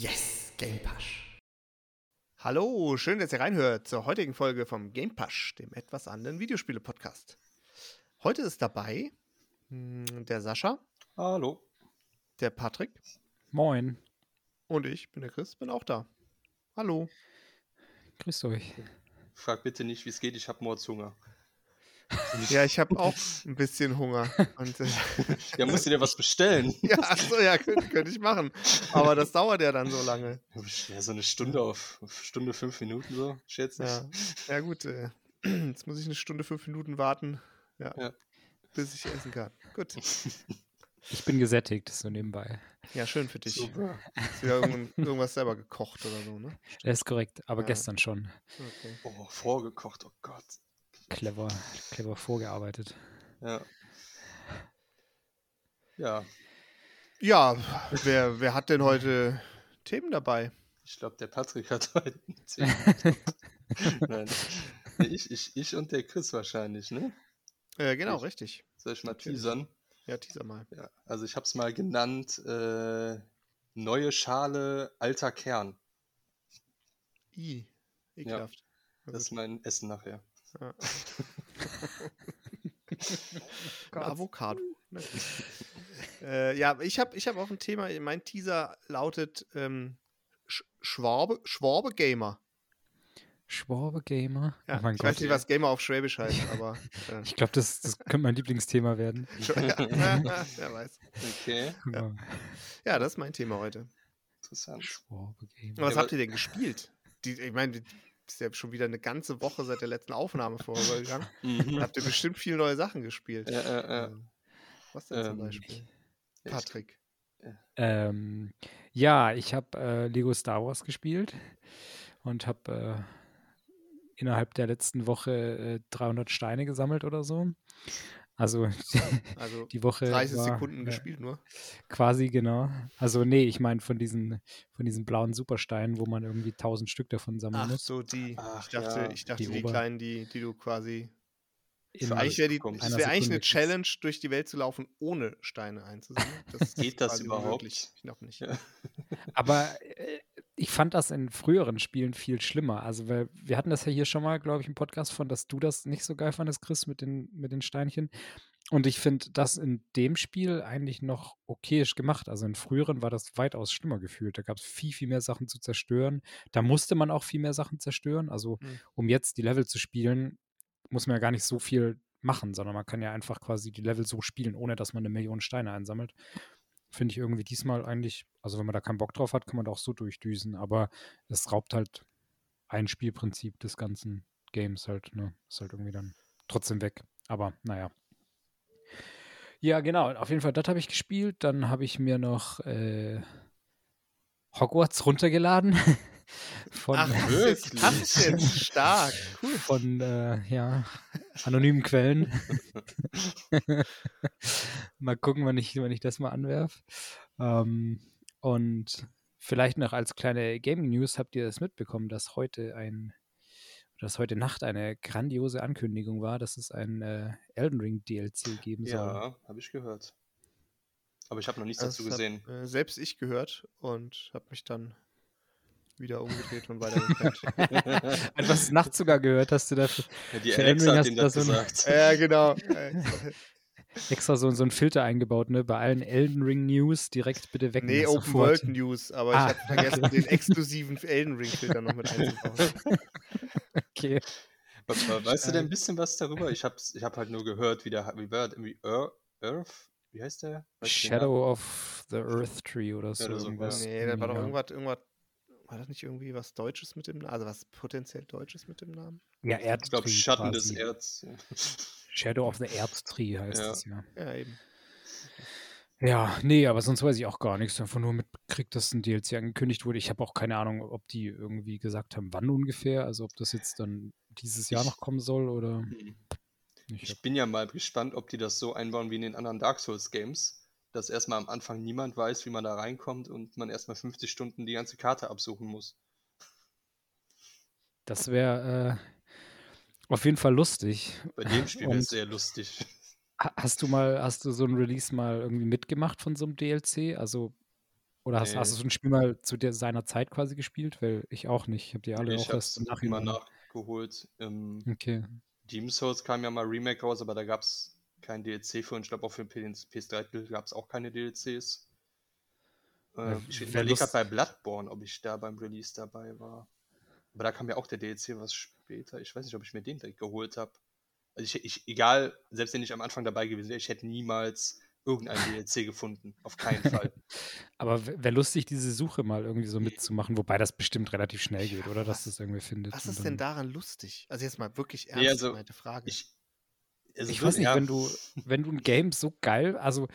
Yes, Game Pasch. Hallo, schön, dass ihr reinhört zur heutigen Folge vom Game Pasch, dem etwas anderen Videospiele-Podcast. Heute ist dabei hm, der Sascha, Hallo. der Patrick Moin. und ich bin der Chris, bin auch da. Hallo. Grüßt euch. Frag bitte nicht, wie es geht, ich habe Mordshunger. Ja, ich habe auch ein bisschen Hunger. Und, äh, Ja, musst du dir was bestellen? ja, achso, ja, könnte, könnte ich machen. Aber das dauert ja dann so lange. Ja, so eine Stunde auf auf Stunde fünf Minuten so, schätze ich. Ja, ja gut. Äh, jetzt muss ich eine Stunde, fünf Minuten warten, ja, Ja. bis ich essen kann. Gut. Ich bin gesättigt, so nebenbei. Ja, schön für dich. Super. Hast wieder irgend- irgendwas selber gekocht oder so, ne? Das ist korrekt, aber Ja. gestern schon. Okay. Oh, vorgekocht, oh Gott. Clever, clever vorgearbeitet. Ja. Ja, Ja, wer, wer hat denn heute Themen dabei? ich glaube, der Patrick hat heute zehn. Nein. Ich, ich, ich und der Chris wahrscheinlich, ne? Äh, genau, Ich- richtig. Soll ich mal Natürlich. teasern? Ja, teaser mal. Ja, also ich habe es mal genannt, äh, neue Schale, alter Kern. I, ekelhaft. Ja. Das ist mein Essen nachher. Ja. Ein Avocado. Äh, ja, ich habe ich hab auch ein Thema. Mein Teaser lautet ähm, Sch Schwabe, Schwabe Gamer. Schwabe Gamer. Ja, oh ich Gott. weiß nicht, was Gamer auf Schwäbisch heißt, aber äh, Ich glaube, das, das könnte mein Lieblingsthema werden. ja, wer weiß. Okay, Ja. Ja, das ist mein Thema heute. interessant. Schwabe Gamer. Was Ja, habt ihr denn gespielt? Die, ich meine, ist ja schon wieder eine ganze Woche seit der letzten Aufnahme vorübergegangen. Mhm. Habt ihr bestimmt viele neue Sachen gespielt? Ja. Ähm, Was denn zum Ähm, Beispiel? Ich- Patrick. Ähm, ja, ich habe äh, Lego Star Wars gespielt und habe äh, innerhalb der letzten Woche äh, 300 Steine gesammelt oder so. Also Also die Woche 30 war, Sekunden gespielt nur. Quasi, genau. Also nee, ich meine von diesen, von diesen blauen Supersteinen, wo man irgendwie 1000 Stück davon sammeln Ach muss. so, die. Ach, ich dachte, ja, ich dachte die die, kleinen, die, die du quasi. In- Eigentlich wäre Einer wäre eigentlich eine. Challenge, durch die Welt zu laufen, ohne Steine einzusammeln. Das Geht das überhaupt? unmöglich. Ich glaube nicht. Ja. Aber äh, ich fand das in früheren Spielen viel schlimmer. Also, weil wir hatten das ja hier schon mal, glaube ich, im Podcast von, dass du das nicht so geil fandest, Chris, mit den, mit den Steinchen. Und ich finde das in dem Spiel eigentlich noch okayisch gemacht. Also in früheren war das weitaus schlimmer gefühlt. Da gab es viel, viel mehr Sachen zu zerstören. Da musste man auch viel mehr Sachen zerstören. Also, Hm. um jetzt die Level zu spielen, muss man ja gar nicht so viel machen, sondern man kann ja einfach quasi die Level so spielen, ohne dass man eine Million Steine einsammelt. Finde ich irgendwie diesmal eigentlich, also wenn man da keinen Bock drauf hat, kann man da auch so durchdüsen, aber es raubt halt ein Spielprinzip des ganzen Games halt, ne? Ist halt irgendwie dann trotzdem weg. Aber naja. Ja, genau. Auf jeden Fall, das habe ich gespielt. Dann habe ich mir noch äh, Hogwarts runtergeladen. Von, Ach, Wirklich? das ist jetzt stark. Cool. von äh, ja, anonymen Quellen. mal gucken, wann ich, wann ich das mal anwerfe. Ähm, und vielleicht noch als kleine Gaming News habt ihr das mitbekommen, dass heute ein dass heute Nacht eine grandiose Ankündigung war, dass es ein äh, Elden Ring DLC geben soll. Ja, habe ich gehört. Aber ich habe noch nichts Das dazu hab, gesehen. äh, selbst ich gehört und habe mich dann wieder umgedreht und weitergepennt. Etwas nachts sogar gehört, hast du da Ja, die Alexa Elden hat hast das du da gesagt. ja, genau. Äh, extra so, so einen Filter eingebaut, ne? Bei allen Elden Ring News direkt bitte weg. nee, Open World News, aber Ah, ich habe vergessen, den exklusiven Elden Ring Filter noch mit einzubauen. Okay. We- we- Weißt du denn ein bisschen was darüber? Ich habe ich hab halt nur gehört, wie der, wie war das irgendwie Ear- Earth? Wie heißt der? Namen? Shadow of the Earth Tree oder so. oder so, irgendwas. Nee, da war doch Ja. irgendwas, irgendwas. War das nicht irgendwie was Deutsches mit dem Namen? Also was potenziell Deutsches mit dem Namen? Ja, Ich glaube, Erdtree Schatten des quasi. Erz. Shadow of the Earth Tree heißt Ja. es ja. Ja, eben. Ja, nee, aber sonst weiß ich auch gar nichts. Einfach nur mitgekriegt, dass ein DLC angekündigt wurde. Ich habe auch keine Ahnung, ob die irgendwie gesagt haben, wann ungefähr. Also ob das jetzt dann dieses Jahr Ich- noch kommen soll oder Mhm. nicht. Ich bin ja mal gespannt, ob die das so einbauen wie in den anderen Dark Souls Games, dass erstmal am Anfang niemand weiß, wie man da reinkommt und man erstmal 50 Stunden die ganze Karte absuchen muss. Das wäre äh, auf jeden Fall lustig. Bei dem Spiel wäre es sehr lustig. Ha- Hast du mal, hast du so ein Release mal irgendwie mitgemacht von so einem DLC? Also Oder hast, Nee. hast du so ein Spiel mal zu der, seiner Zeit quasi gespielt? Weil ich auch nicht. Ich habe die alle ich auch erst immer Nachhinein. nachgeholt. Ähm, Okay. Demon's Souls kam ja mal Remake raus, aber da gab es kein DLC für und ich glaube auch für den PS3 gab es auch keine DLCs. Äh, Ja, ich überlege gerade bei Bloodborne, ob ich da beim Release dabei war. Aber da kam ja auch der DLC was später. Ich weiß nicht, ob ich mir den direkt geholt habe. Also ich, ich, egal, selbst wenn ich am Anfang dabei gewesen wäre, ich hätte niemals irgendein DLC gefunden. Auf keinen Fall. Aber wäre lustig, diese Suche mal irgendwie so mitzumachen, wobei das bestimmt relativ schnell geht, Ja, oder? Dass das irgendwie findet. Was ist denn daran lustig? Also jetzt mal wirklich ernst Nee, also, gemeinte Frage. Ich, also Ich weiß nicht, ja, wenn du, wenn du ein Game so geil, also,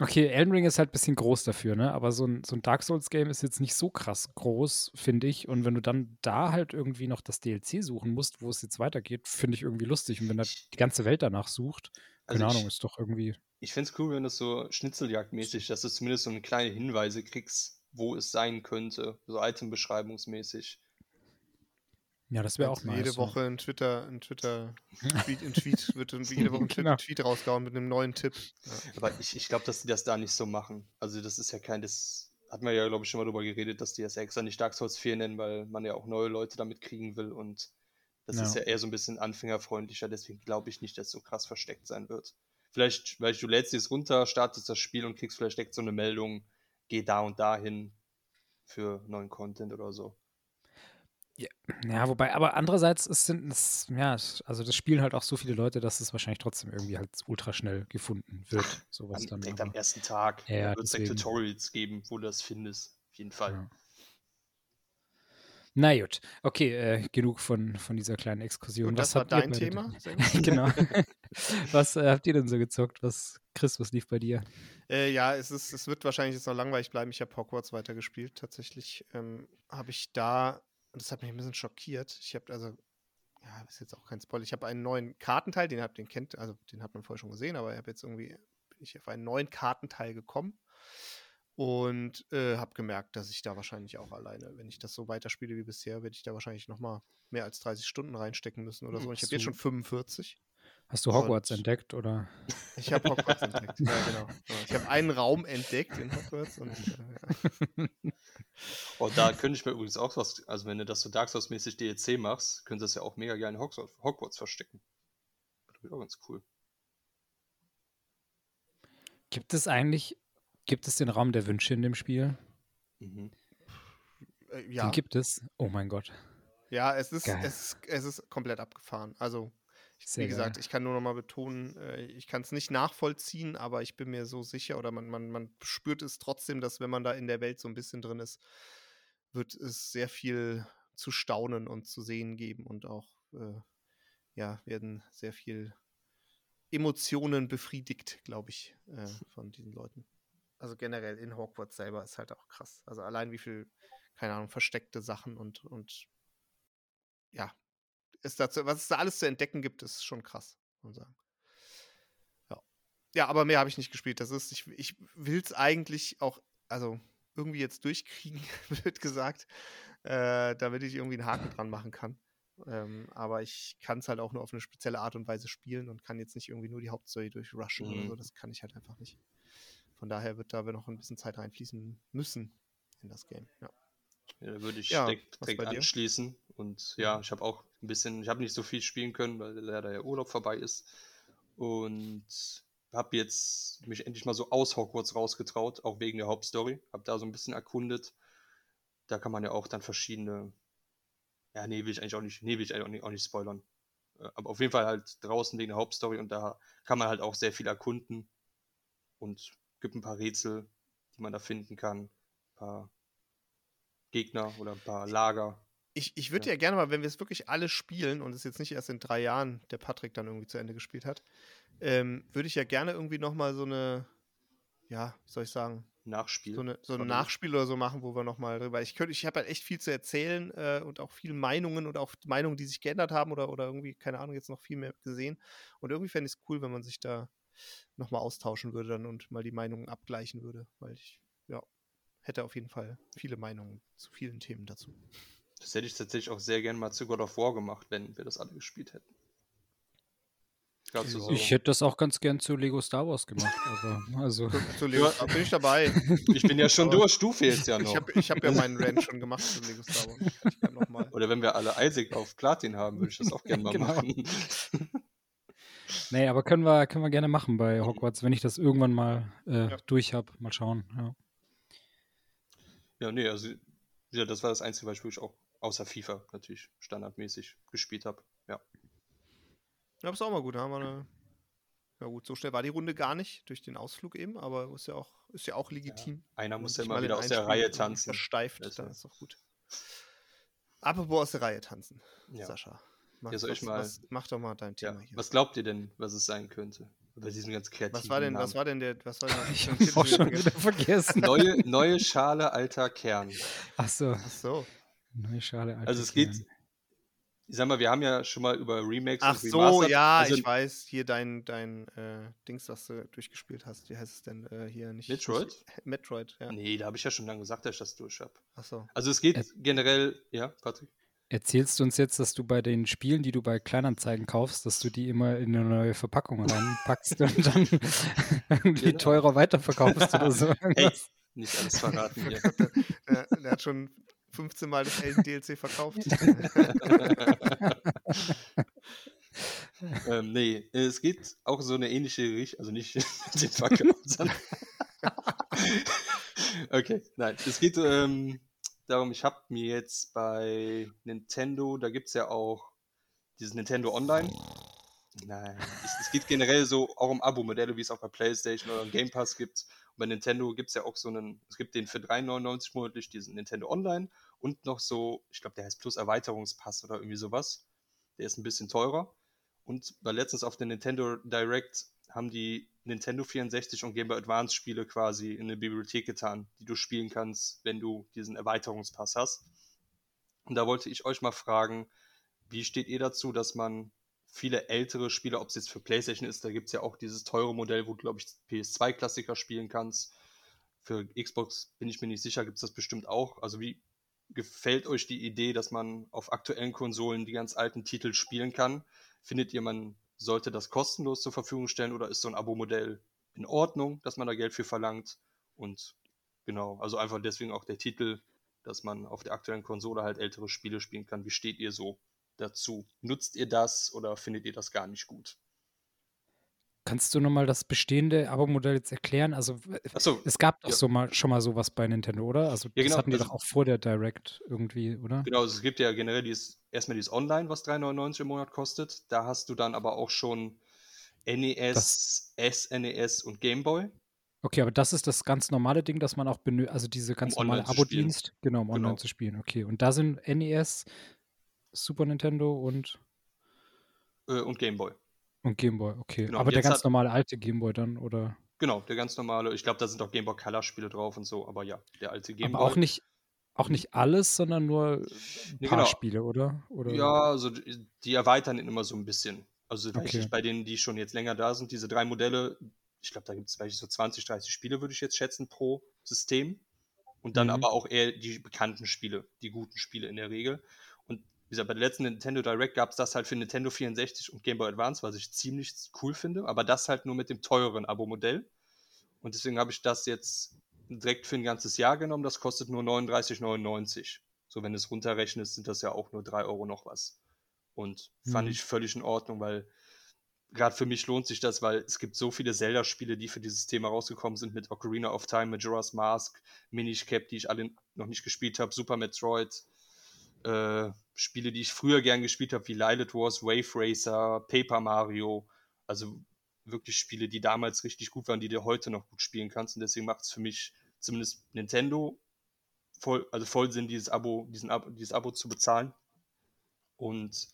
okay, Elden Ring ist halt ein bisschen groß dafür, ne? Aber so ein, so ein Dark Souls-Game ist jetzt nicht so krass groß, finde ich. Und wenn du dann da halt irgendwie noch das DLC suchen musst, wo es jetzt weitergeht, finde ich irgendwie lustig. Und wenn da die ganze Welt danach sucht, keine Also ich- Ahnung, ist doch irgendwie. Ich finde es cool, wenn das so Schnitzeljagdmäßig, dass du zumindest so eine kleine Hinweise kriegst, wo es sein könnte, so Itembeschreibungsmäßig. Ja, das wäre auch nice. jede. Woche ein Twitter, ein Twitter, Tweet, ein Tweet wird jede Woche ein Tweet, Genau. Tweet rausgehauen mit einem neuen Tipp. Ja. Aber ich, ich glaube, dass die das da nicht so machen. Also das ist ja kein, das hatten wir ja, glaube ich, schon mal drüber geredet, dass die das ja extra nicht Dark Souls 4 nennen, weil man ja auch neue Leute damit kriegen will und das Ja. ist ja eher so ein bisschen anfängerfreundlicher, deswegen glaube ich nicht, dass es so krass versteckt sein wird. Vielleicht, weil du lädst es runter, startest das Spiel und kriegst vielleicht direkt so eine Meldung, geh da und dahin für neuen Content oder so. Ja, wobei, aber andererseits es sind es, ja, also das spielen halt auch so viele Leute, dass es wahrscheinlich trotzdem irgendwie halt ultra schnell gefunden wird. Sowas Am, dann. direkt am aber- ersten Tag Ja, ja, wird es. Tutorials geben, wo du das findest. Auf jeden Fall. Ja. Na gut, okay, äh, genug von, von dieser kleinen Exkursion. Und Was das war dein Thema? genau. was äh, habt ihr denn so gezockt? Was, Chris, was lief bei dir? Äh, ja, es, ist, es wird wahrscheinlich jetzt noch langweilig bleiben. Ich habe Hogwarts weitergespielt. Tatsächlich ähm, habe ich da, und das hat mich ein bisschen schockiert. Ich habe also, ja, ist jetzt auch kein Spoiler. Ich habe einen neuen Kartenteil, den habt den kennt, also den hat man vorher schon gesehen, aber ich habe jetzt irgendwie bin ich auf einen neuen Kartenteil gekommen und äh, habe gemerkt, dass ich da wahrscheinlich auch alleine, wenn ich das so weiterspiele wie bisher, werde ich da wahrscheinlich noch mal mehr als 30 Stunden reinstecken müssen oder so. Und ich habe jetzt schon 45. Hast du Hogwarts Und- entdeckt oder? Ich habe Hogwarts entdeckt. Ja, genau. Ich habe einen Raum entdeckt in Hogwarts und äh, ja. Und da könnte ich mir übrigens auch was, also wenn du das so Dark Souls-mäßig DLC machst, könntest du das ja auch mega gerne in Hogwarts, verstecken. Das wäre auch ganz cool. Gibt es eigentlich, gibt es den Raum der Wünsche in dem Spiel? Mhm. Äh, Den ja. gibt es. Oh mein Gott. ja, es ist, Geil. es, ist, es ist komplett abgefahren. Also, Sehr wie gesagt, geil. ich kann nur noch mal betonen, äh, ich kann es nicht nachvollziehen, aber ich bin mir so sicher oder man, man, man spürt es trotzdem, dass wenn man da in der Welt so ein bisschen drin ist, wird es sehr viel zu staunen und zu sehen geben und auch, äh, ja, werden sehr viel Emotionen befriedigt, glaube ich, äh, von diesen Leuten. Also generell in Hogwarts selber ist halt auch krass. Also allein wie viel, keine Ahnung, versteckte Sachen und, und ja, ist dazu, was es da alles zu entdecken gibt, ist schon krass, muss man sagen. Ja. Ja, aber mehr habe ich nicht gespielt. Das ist, ich, ich will es eigentlich auch, also irgendwie jetzt durchkriegen, wird gesagt, äh, damit ich irgendwie einen Haken dran machen kann. Ähm, aber ich kann es halt auch nur auf eine spezielle Art und Weise spielen und kann jetzt nicht irgendwie nur die Hauptstory durchrushen oder Mhm. so. Das kann ich halt einfach nicht. Von daher wird da noch ein bisschen Zeit reinfließen müssen in das Game. Ja. Ja, da würde ich Ja, direkt, direkt anschließen. Und ja, ich habe auch ein bisschen, ich habe nicht so viel spielen können, weil leider der Urlaub vorbei ist. Und habe jetzt mich endlich mal so aus Hogwarts rausgetraut, auch wegen der Hauptstory. Habe da so ein bisschen erkundet. Da kann man ja auch dann verschiedene. Ja, nee, will ich eigentlich auch nicht, nee, will ich eigentlich auch nicht, spoilern. Äh, Aber auf jeden Fall halt draußen wegen der Hauptstory und da kann man halt auch sehr viel erkunden. Und gibt ein paar Rätsel, die man da finden kann. Ein paar Gegner oder ein paar Lager. Ich, ich würde Ja. ja. gerne mal, wenn wir es wirklich alle spielen und es jetzt nicht erst in drei Jahren der Patrick dann irgendwie zu Ende gespielt hat, ähm, würde ich ja gerne irgendwie nochmal so eine, ja, wie soll ich sagen, Nachspiel. so, eine, so ein? Nachspiel oder so machen, wo wir nochmal drüber. Ich könnte, ich habe halt echt viel zu erzählen äh, und auch viele Meinungen und auch Meinungen, die sich geändert haben oder, oder irgendwie, keine Ahnung, jetzt noch viel mehr gesehen. Und irgendwie fände ich es cool, wenn man sich da nochmal austauschen würde dann und mal die Meinungen abgleichen würde, weil ich, ja, hätte auf jeden Fall viele Meinungen zu vielen Themen dazu. Das hätte ich tatsächlich auch sehr gerne mal zu God of War gemacht, wenn wir das alle gespielt hätten. So, Ich hätte das auch ganz gern zu Lego Star Wars gemacht. Aber, also, Zu, zu Lego, bin ich dabei. ich bin ja schon durch, du fehlst ja Ich noch. habe ich hab ja meinen Rant schon gemacht zu Lego Star Wars. Ich kann noch mal. Oder wenn wir alle Isaac auf Platin haben, würde ich das auch gerne mal Genau. machen. nee, aber können wir, können wir gerne machen bei Hogwarts, wenn ich das irgendwann mal äh, Ja. durch habe. Mal schauen. Ja. Ja, nee, also ja, das war das einzige, was ich wirklich auch außer FIFA natürlich standardmäßig gespielt habe. Ja. Ja, ist auch mal gut. Da haben wir eine. Ja gut, so schnell war die Runde gar nicht durch den Ausflug eben, aber ist ja auch, ist ja auch legitim. Einer Wenn muss ja mal in wieder aus der Reihe tanzen. Versteift, Das dann ist doch gut. Apropos aus der Reihe tanzen, Ja. Sascha. Mach, Ja, soll ich was, mal- was, mach doch mal dein ja. Thema hier. Was glaubt ihr denn, was es sein könnte? Bei diesem ganz kreativen Was war denn, Namen. was war denn der, was war denn Ich auch du schon vergessen wieder vergessen. Neue, neue Schale, alter Kern. Ach so. Ach so. Neue Schale. alte Also es geht, ich sag mal, wir haben ja schon mal über Remakes Ach und so, ja, also ich weiß. Hier dein, dein äh, Dings, das du durchgespielt hast. Wie heißt es denn äh, hier? Nicht, Metroid? Nicht, Metroid, ja. Nee, da habe ich ja schon lange gesagt, dass ich das durch habe. Ach so. Also es geht Ä- generell, ja, Patrick? Erzählst du uns jetzt, dass du bei den Spielen, die du bei Kleinanzeigen kaufst, dass du die immer in eine neue Verpackung reinpackst und dann irgendwie Genau. teurer weiterverkaufst oder so? Hey, nicht alles verraten hier. der, der hat schon 15 Mal das Elden DLC verkauft. ähm, nee, es geht auch so eine ähnliche Richtung, also nicht dem Verkauf, sondern. okay, nein, es geht ähm, darum, ich habe mir jetzt bei Nintendo, da gibt es ja auch dieses Nintendo Online. Nein, es, es geht generell so auch um Abo-Modelle, wie es auch bei PlayStation oder Game Pass gibt. Und bei Nintendo gibt es ja auch so einen, es gibt den für 3,99 monatlich, diesen Nintendo Online und noch so, ich glaube, der heißt Plus Erweiterungspass oder irgendwie sowas. Der ist ein bisschen teurer. Und war letztens auf der Nintendo Direct haben die Nintendo 64 und Game Boy Advance Spiele quasi in eine Bibliothek getan, die du spielen kannst, wenn du diesen Erweiterungspass hast. Und da wollte ich euch mal fragen, wie steht ihr dazu, dass man viele ältere Spiele, ob es jetzt für PlayStation ist, da gibt es ja auch dieses teure Modell, wo du, glaube ich, PS2-Klassiker spielen kannst. Für Xbox bin ich mir nicht sicher, gibt es das bestimmt auch. Also wie gefällt euch die Idee, dass man auf aktuellen Konsolen die ganz alten Titel spielen kann? Findet ihr, man sollte das kostenlos zur Verfügung stellen oder ist so ein Abo-Modell in Ordnung, dass man da Geld für verlangt? Und genau, also einfach deswegen auch der Titel, dass man auf der aktuellen Konsole halt ältere Spiele spielen kann. Wie steht ihr so dazu? Nutzt ihr das oder findet ihr das gar nicht gut? Kannst du nochmal das bestehende Abo-Modell jetzt erklären? Also Achso, es gab doch ja. so mal schon mal sowas bei Nintendo, oder? Also Ja, das genau, hatten die also- doch auch vor der Direct irgendwie, oder? Genau, also es gibt ja generell dieses, erstmal dieses Online, was 3,99 im Monat kostet. Da hast du dann aber auch schon NES, SNES und Game Boy. Okay, aber das ist das ganz normale Ding, dass man auch benötigt, also diese ganz Um normale online. Abo-Dienst, genau, um online Genau. zu spielen. Okay, und da sind NES, Super Nintendo und, Äh, und Game Boy. Und Game Boy, okay. Genau, aber der ganz hat- normale alte Game Boy dann, oder? Genau, der ganz normale. Ich glaube, da sind auch Game Boy Color Spiele drauf und so, aber ja, der alte Game aber Boy. auch nicht, auch nicht alles, sondern nur ein Nee, paar genau. Spiele, oder? oder? Ja, also die erweitern ihn immer so ein bisschen. Also Okay. bei denen, die schon jetzt länger da sind, diese drei Modelle, ich glaube, da gibt es so 20, 30 Spiele, würde ich jetzt schätzen, pro System. Und dann Mhm. aber auch eher die bekannten Spiele, die guten Spiele in der Regel. Wie gesagt, bei der letzten Nintendo Direct gab es das halt für Nintendo 64 und Game Boy Advance, was ich ziemlich cool finde, aber das halt nur mit dem teureren Abo-Modell. Und deswegen habe ich das jetzt direkt für ein ganzes Jahr genommen. Das kostet nur 39,99. So, wenn du es runterrechnest, sind das ja auch nur 3 Euro noch was. Und fand Mhm. ich völlig in Ordnung, weil gerade für mich lohnt sich das, weil es gibt so viele Zelda-Spiele, die für dieses Thema rausgekommen sind, mit Ocarina of Time, Majora's Mask, Minish Cap, die ich alle noch nicht gespielt habe, Super Metroid, äh, Spiele, die ich früher gern gespielt habe, wie Lilith Wars, Wave Racer, Paper Mario, also wirklich Spiele, die damals richtig gut waren, die du heute noch gut spielen kannst. Und deswegen macht es für mich zumindest Nintendo voll, also voll Sinn, dieses Abo, diesen Abo, dieses Abo zu bezahlen. Und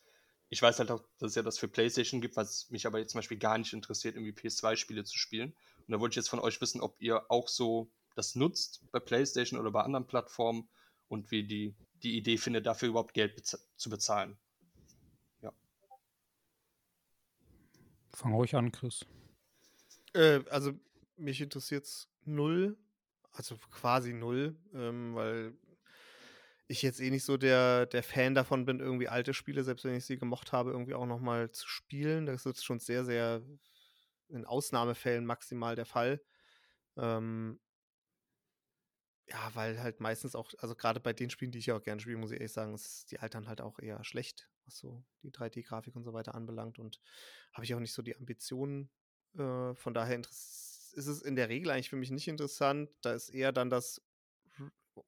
ich weiß halt auch, dass es ja das für PlayStation gibt, was mich aber jetzt zum Beispiel gar nicht interessiert, irgendwie PS2-Spiele zu spielen. Und da wollte ich jetzt von euch wissen, ob ihr auch so das nutzt bei PlayStation oder bei anderen Plattformen und wie die, die Idee findet, dafür überhaupt Geld beza zu bezahlen. Fang ruhig an, Chris. Äh, also mich interessiert es null, also quasi null, ähm, weil ich jetzt eh nicht so der, der Fan davon bin, irgendwie alte Spiele, selbst wenn ich sie gemocht habe, irgendwie auch nochmal zu spielen. Das ist schon sehr, sehr in Ausnahmefällen maximal der Fall. Ähm, ja, weil halt meistens auch, also gerade bei den Spielen, die ich auch gerne spiele, muss ich ehrlich sagen, ist die altern halt auch eher schlecht, was so die 3D-Grafik und so weiter anbelangt. Und habe ich auch nicht so die Ambitionen. Äh, von daher ist es in der Regel eigentlich für mich nicht interessant. Da ist eher dann das,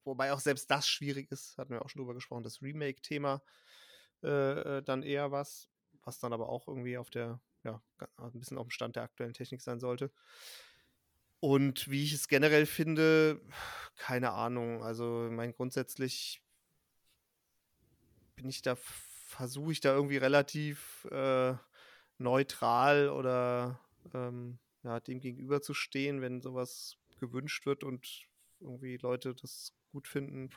wobei auch selbst das schwierig ist, hatten wir auch schon drüber gesprochen, das Remake-Thema äh, äh dann eher was, was dann aber auch irgendwie auf der, ja, ein bisschen auf dem Stand der aktuellen Technik sein sollte. Und wie ich es generell finde, keine Ahnung. Also, mein grundsätzlich bin ich da, versuche ich da irgendwie relativ äh, neutral oder ähm, ja, dem gegenüber zu stehen, wenn sowas gewünscht wird und irgendwie Leute das gut finden,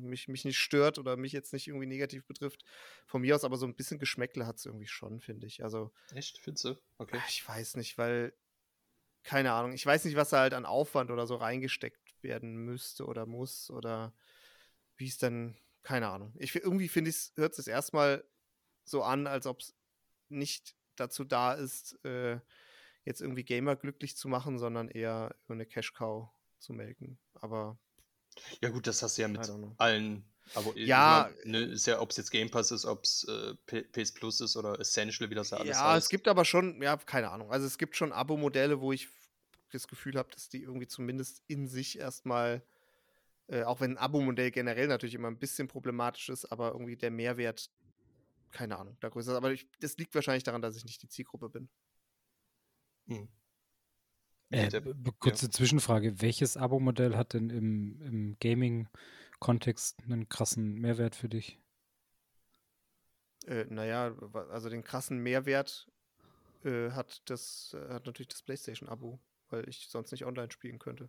mich, mich nicht stört oder mich jetzt nicht irgendwie negativ betrifft. Von mir aus aber so ein bisschen Geschmäckle hat es irgendwie schon, finde ich. Also. Echt, findest du? Okay. Ich weiß nicht, weil keine Ahnung. Ich weiß nicht, was da halt an Aufwand oder so reingesteckt werden müsste oder muss oder wie es dann, keine Ahnung. Ich, irgendwie finde ich, hört es erstmal so an, als ob es nicht dazu da ist, äh, jetzt irgendwie Gamer glücklich zu machen, sondern eher eine Cash-Cow zu melken. Aber. Ja, gut, das hast du ja mit allen aber ja, ne, ist ja, ob es jetzt Game Pass ist, ob es äh, PS Plus ist oder Essential, wie das ja alles Ja, heißt. es gibt aber schon, ja, keine Ahnung. Also es gibt schon Abo-Modelle, wo ich das Gefühl habe, dass die irgendwie zumindest in sich erstmal, äh, auch wenn ein Abo-Modell generell natürlich immer ein bisschen problematisch ist, aber irgendwie der Mehrwert, keine Ahnung, da größer ist. Aber ich, das liegt wahrscheinlich daran, dass ich nicht die Zielgruppe bin. Hm. Äh, kurze ja. Zwischenfrage. Welches Abo-Modell hat denn im, im Gaming-Kontext einen krassen Mehrwert für dich? Äh, naja, also den krassen Mehrwert äh, hat das äh, hat natürlich das PlayStation-Abo weil ich sonst nicht online spielen könnte.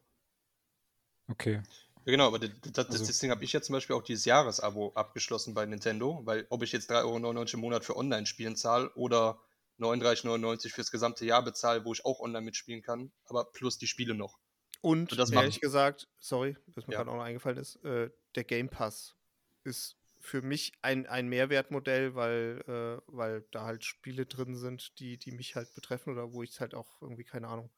Okay. Ja, genau, aber das, das, also, deswegen habe ich ja zum Beispiel auch dieses Jahresabo abgeschlossen bei Nintendo, weil ob ich jetzt 3,99 Euro im Monat für Online-Spielen zahle oder 39,99 fürs gesamte Jahr bezahle, wo ich auch online mitspielen kann, aber plus die Spiele noch. Und, Und das ehrlich gesagt, sorry, was mir ja. gerade auch noch eingefallen ist, äh, der Game Pass ist für mich ein, ein Mehrwertmodell, weil, äh, weil da halt Spiele drin sind, die, die mich halt betreffen oder wo ich halt auch irgendwie, keine Ahnung,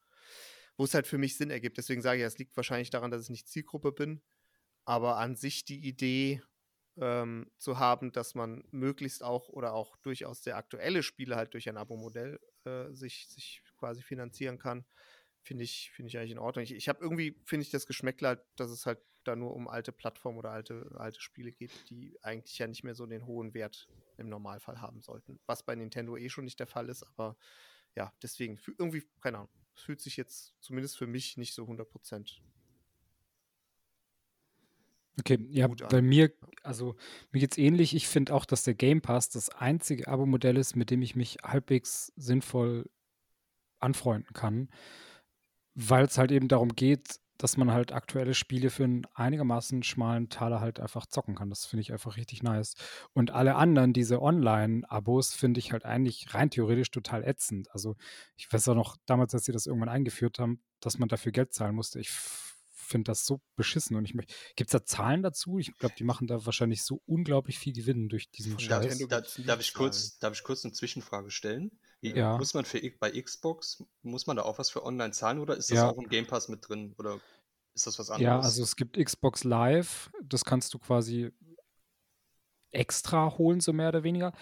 wo es halt für mich Sinn ergibt. Deswegen sage ich, es liegt wahrscheinlich daran, dass ich nicht Zielgruppe bin. Aber an sich die Idee ähm, zu haben, dass man möglichst auch oder auch durchaus sehr aktuelle Spiele halt durch ein Abo-Modell äh, sich, sich quasi finanzieren kann, finde ich, find ich eigentlich in Ordnung. Ich, ich habe irgendwie, finde ich, das Geschmäckle halt, dass es halt da nur um alte Plattformen oder alte, alte Spiele geht, die eigentlich ja nicht mehr so den hohen Wert im Normalfall haben sollten. Was bei Nintendo eh schon nicht der Fall ist, aber ja, deswegen, irgendwie, keine Ahnung, es fühlt sich jetzt zumindest für mich nicht so 100% Okay, ja, bei mir, also mir geht es ähnlich. Ich finde auch, dass der Game Pass das einzige Abo-Modell ist, mit dem ich mich halbwegs sinnvoll anfreunden kann, weil es halt eben darum geht, dass man halt aktuelle Spiele für einen einigermaßen schmalen Taler halt einfach zocken kann. Das finde ich einfach richtig nice. Und alle anderen, diese Online-Abos, finde ich halt eigentlich rein theoretisch total ätzend. Also ich weiß auch noch damals, als sie das irgendwann eingeführt haben, dass man dafür Geld zahlen musste. Ich finde das so beschissen und ich möchte. Gibt es da Zahlen dazu? Ich glaube, die machen da wahrscheinlich so unglaublich viel Gewinn durch diesen Scheiß. Da, darf, ich kurz, darf ich kurz eine Zwischenfrage stellen? Ja. Muss man für bei Xbox, muss man da auch was für online zahlen oder ist das ja. auch im Game Pass mit drin? Oder ist das was anderes? Ja, also es gibt Xbox Live, das kannst du quasi extra holen, so mehr oder weniger.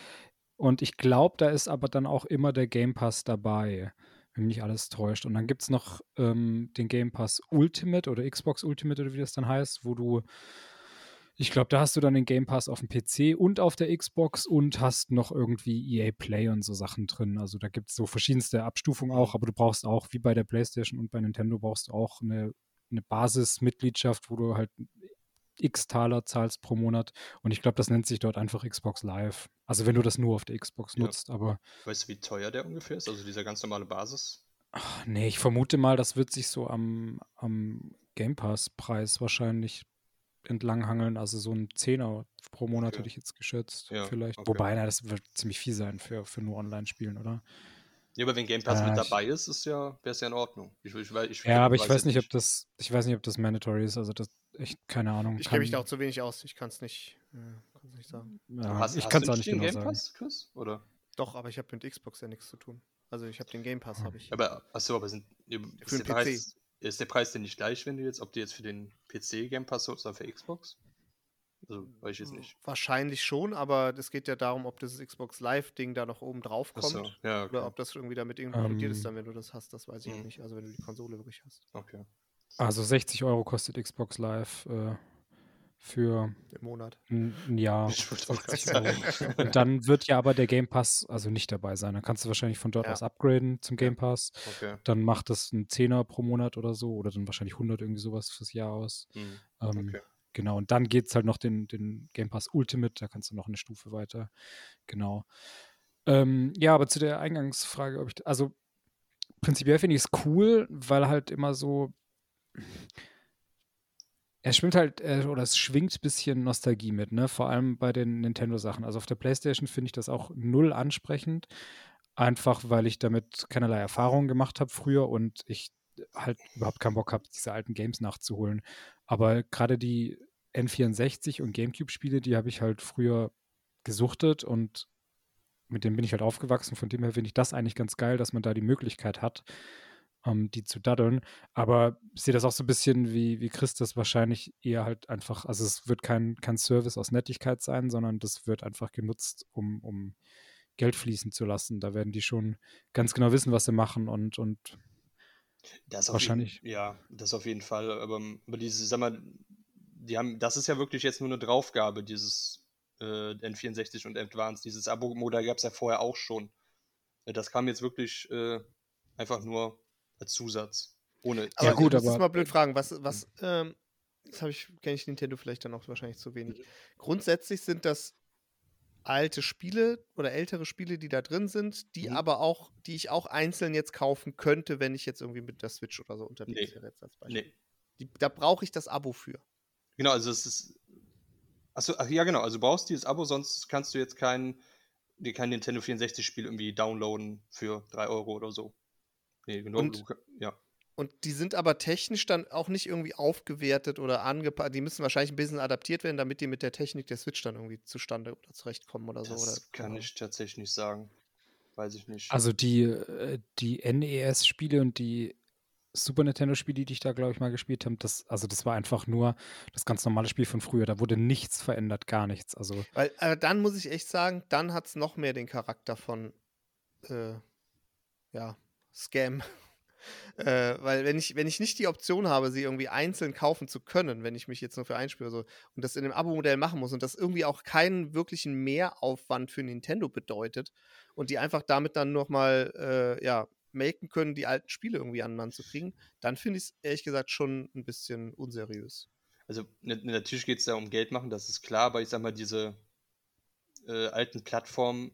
Und ich glaube, da ist aber dann auch immer der Game Pass dabei, wenn mich nicht alles täuscht. Und dann gibt es noch ähm, den Game Pass Ultimate oder Xbox Ultimate oder wie das dann heißt, wo du ich glaube, da hast du dann den Game Pass auf dem PC und auf der Xbox und hast noch irgendwie EA Play und so Sachen drin. Also da gibt es so verschiedenste Abstufungen auch, aber du brauchst auch, wie bei der PlayStation und bei Nintendo, brauchst du auch eine, eine Basismitgliedschaft, wo du halt x Taler zahlst pro Monat. Und ich glaube, das nennt sich dort einfach Xbox Live. Also wenn du das nur auf der Xbox ja. nutzt, aber. Weißt du, wie teuer der ungefähr ist? Also dieser ganz normale Basis? Ach, nee, ich vermute mal, das wird sich so am, am Game Pass-Preis wahrscheinlich entlanghangeln. Also so ein Zehner pro Monat okay. hätte ich jetzt geschätzt. Ja, vielleicht. Okay. Wobei, na, das wird ziemlich viel sein für, für nur Online-Spielen, oder? Ja, aber wenn Game Pass äh, mit dabei ist, ist ja, wäre es ja in Ordnung. Ich, ich, ich, ja, aber ich weiß nicht, ob das, ich weiß nicht, ob das mandatory ist. Also das, echt keine Ahnung. Ich kenne mich da auch zu wenig aus. Ich kann es nicht, äh, nicht sagen. Ja, hast, ich kann du es auch nicht den genau Game sagen. Pass, Chris? Oder? Doch, aber ich habe mit Xbox ja nichts zu tun. Also ich habe den Game Pass, habe ich. Aber, achso, aber sind, ist, Für der den Preis, ist der Preis denn nicht gleich, wenn du jetzt, ob du jetzt für den PC Game Pass holst oder für Xbox? Also, weiß ich jetzt nicht. Wahrscheinlich schon, aber es geht ja darum, ob das Xbox Live-Ding da noch oben drauf kommt. Achso, ja, okay. Oder ob das irgendwie damit inkludiert ist, Ähm. dann, wenn du das hast, das weiß ich Mhm. nicht. Also wenn du die Konsole wirklich hast. okay. Also 60 Euro kostet Xbox Live äh, für Im Monat. ein, Jahr. Ich wollte auch gerade 60 Euro. sagen. Und dann wird ja aber der Game Pass also nicht dabei sein. Dann kannst du wahrscheinlich von dort Ja. aus upgraden zum Game Pass. Okay. Dann macht das ein Zehner pro Monat oder so oder dann wahrscheinlich 100 irgendwie sowas fürs Jahr aus. Hm. Ähm, Okay. Genau, und dann geht es halt noch den, den Game Pass Ultimate, da kannst du noch eine Stufe weiter. Genau. Ähm, ja, aber zu der Eingangsfrage, ob ich, also prinzipiell finde ich es cool, weil halt immer so, es schwimmt halt, äh, oder es schwingt ein bisschen Nostalgie mit, ne? Vor allem bei den Nintendo-Sachen. Also auf der Playstation finde ich das auch null ansprechend. Einfach weil ich damit keinerlei Erfahrungen gemacht habe früher und ich halt überhaupt keinen Bock habe, diese alten Games nachzuholen. Aber gerade die N64 und GameCube-Spiele, die habe ich halt früher gesuchtet und mit denen bin ich halt aufgewachsen. Von dem her finde ich das eigentlich ganz geil, dass man da die Möglichkeit hat, ähm, die zu daddeln. Aber ich sehe das auch so ein bisschen wie, wie Chris das wahrscheinlich eher halt einfach, also es wird kein, kein Service aus Nettigkeit sein, sondern das wird einfach genutzt, um, um Geld fließen zu lassen. Da werden die schon ganz genau wissen, was sie machen und, und Das Wahrscheinlich. Jeden, ja, das auf jeden Fall. Aber, aber diese, sag mal, die haben, das ist ja wirklich jetzt nur eine Draufgabe, dieses äh, N64 und Advanced. Dieses Abo-Modell gab es ja vorher auch schon. Das kam jetzt wirklich äh, einfach nur als Zusatz. Ohne. Ja, gut, ich muss aber- mal blöd fragen, was, was, ähm, das habe ich, kenne ich Nintendo vielleicht dann auch wahrscheinlich zu wenig. Grundsätzlich sind das alte Spiele oder ältere Spiele, die da drin sind, die Mhm. aber auch, die ich auch einzeln jetzt kaufen könnte, wenn ich jetzt irgendwie mit der Switch oder so unterwegs Nee. wäre jetzt als Beispiel. Nee. Die, da brauche ich das Abo für. Genau, also es ist. Achso, ach ja, genau. Also du brauchst dieses Abo, sonst kannst du jetzt kein, dir kein Nintendo 64-Spiel irgendwie downloaden für 3 Euro oder so. Nee, genau. Und- ja. Und die sind aber technisch dann auch nicht irgendwie aufgewertet oder angepasst. Die müssen wahrscheinlich ein bisschen adaptiert werden, damit die mit der Technik der Switch dann irgendwie zustande oder zurechtkommen oder so. Das kann genau. ich tatsächlich nicht sagen. Weiß ich nicht. Also die, äh, die NES-Spiele und die Super Nintendo-Spiele, die ich da, glaube ich, mal gespielt habe, das, also das war einfach nur das ganz normale Spiel von früher. Da wurde nichts verändert, gar nichts. Also Weil äh, dann muss ich echt sagen, dann hat es noch mehr den Charakter von äh, ja, Scam. äh, weil wenn ich, wenn ich nicht die Option habe, sie irgendwie einzeln kaufen zu können, wenn ich mich jetzt nur für ein Spiel oder so und das in einem Abo-Modell machen muss und das irgendwie auch keinen wirklichen Mehraufwand für Nintendo bedeutet und die einfach damit dann nochmal äh, ja, melken können, die alten Spiele irgendwie an den Mann zu kriegen, dann finde ich es ehrlich gesagt schon ein bisschen unseriös. Also n- natürlich geht es da um Geld machen, das ist klar, aber ich sag mal, diese äh, alten Plattformen,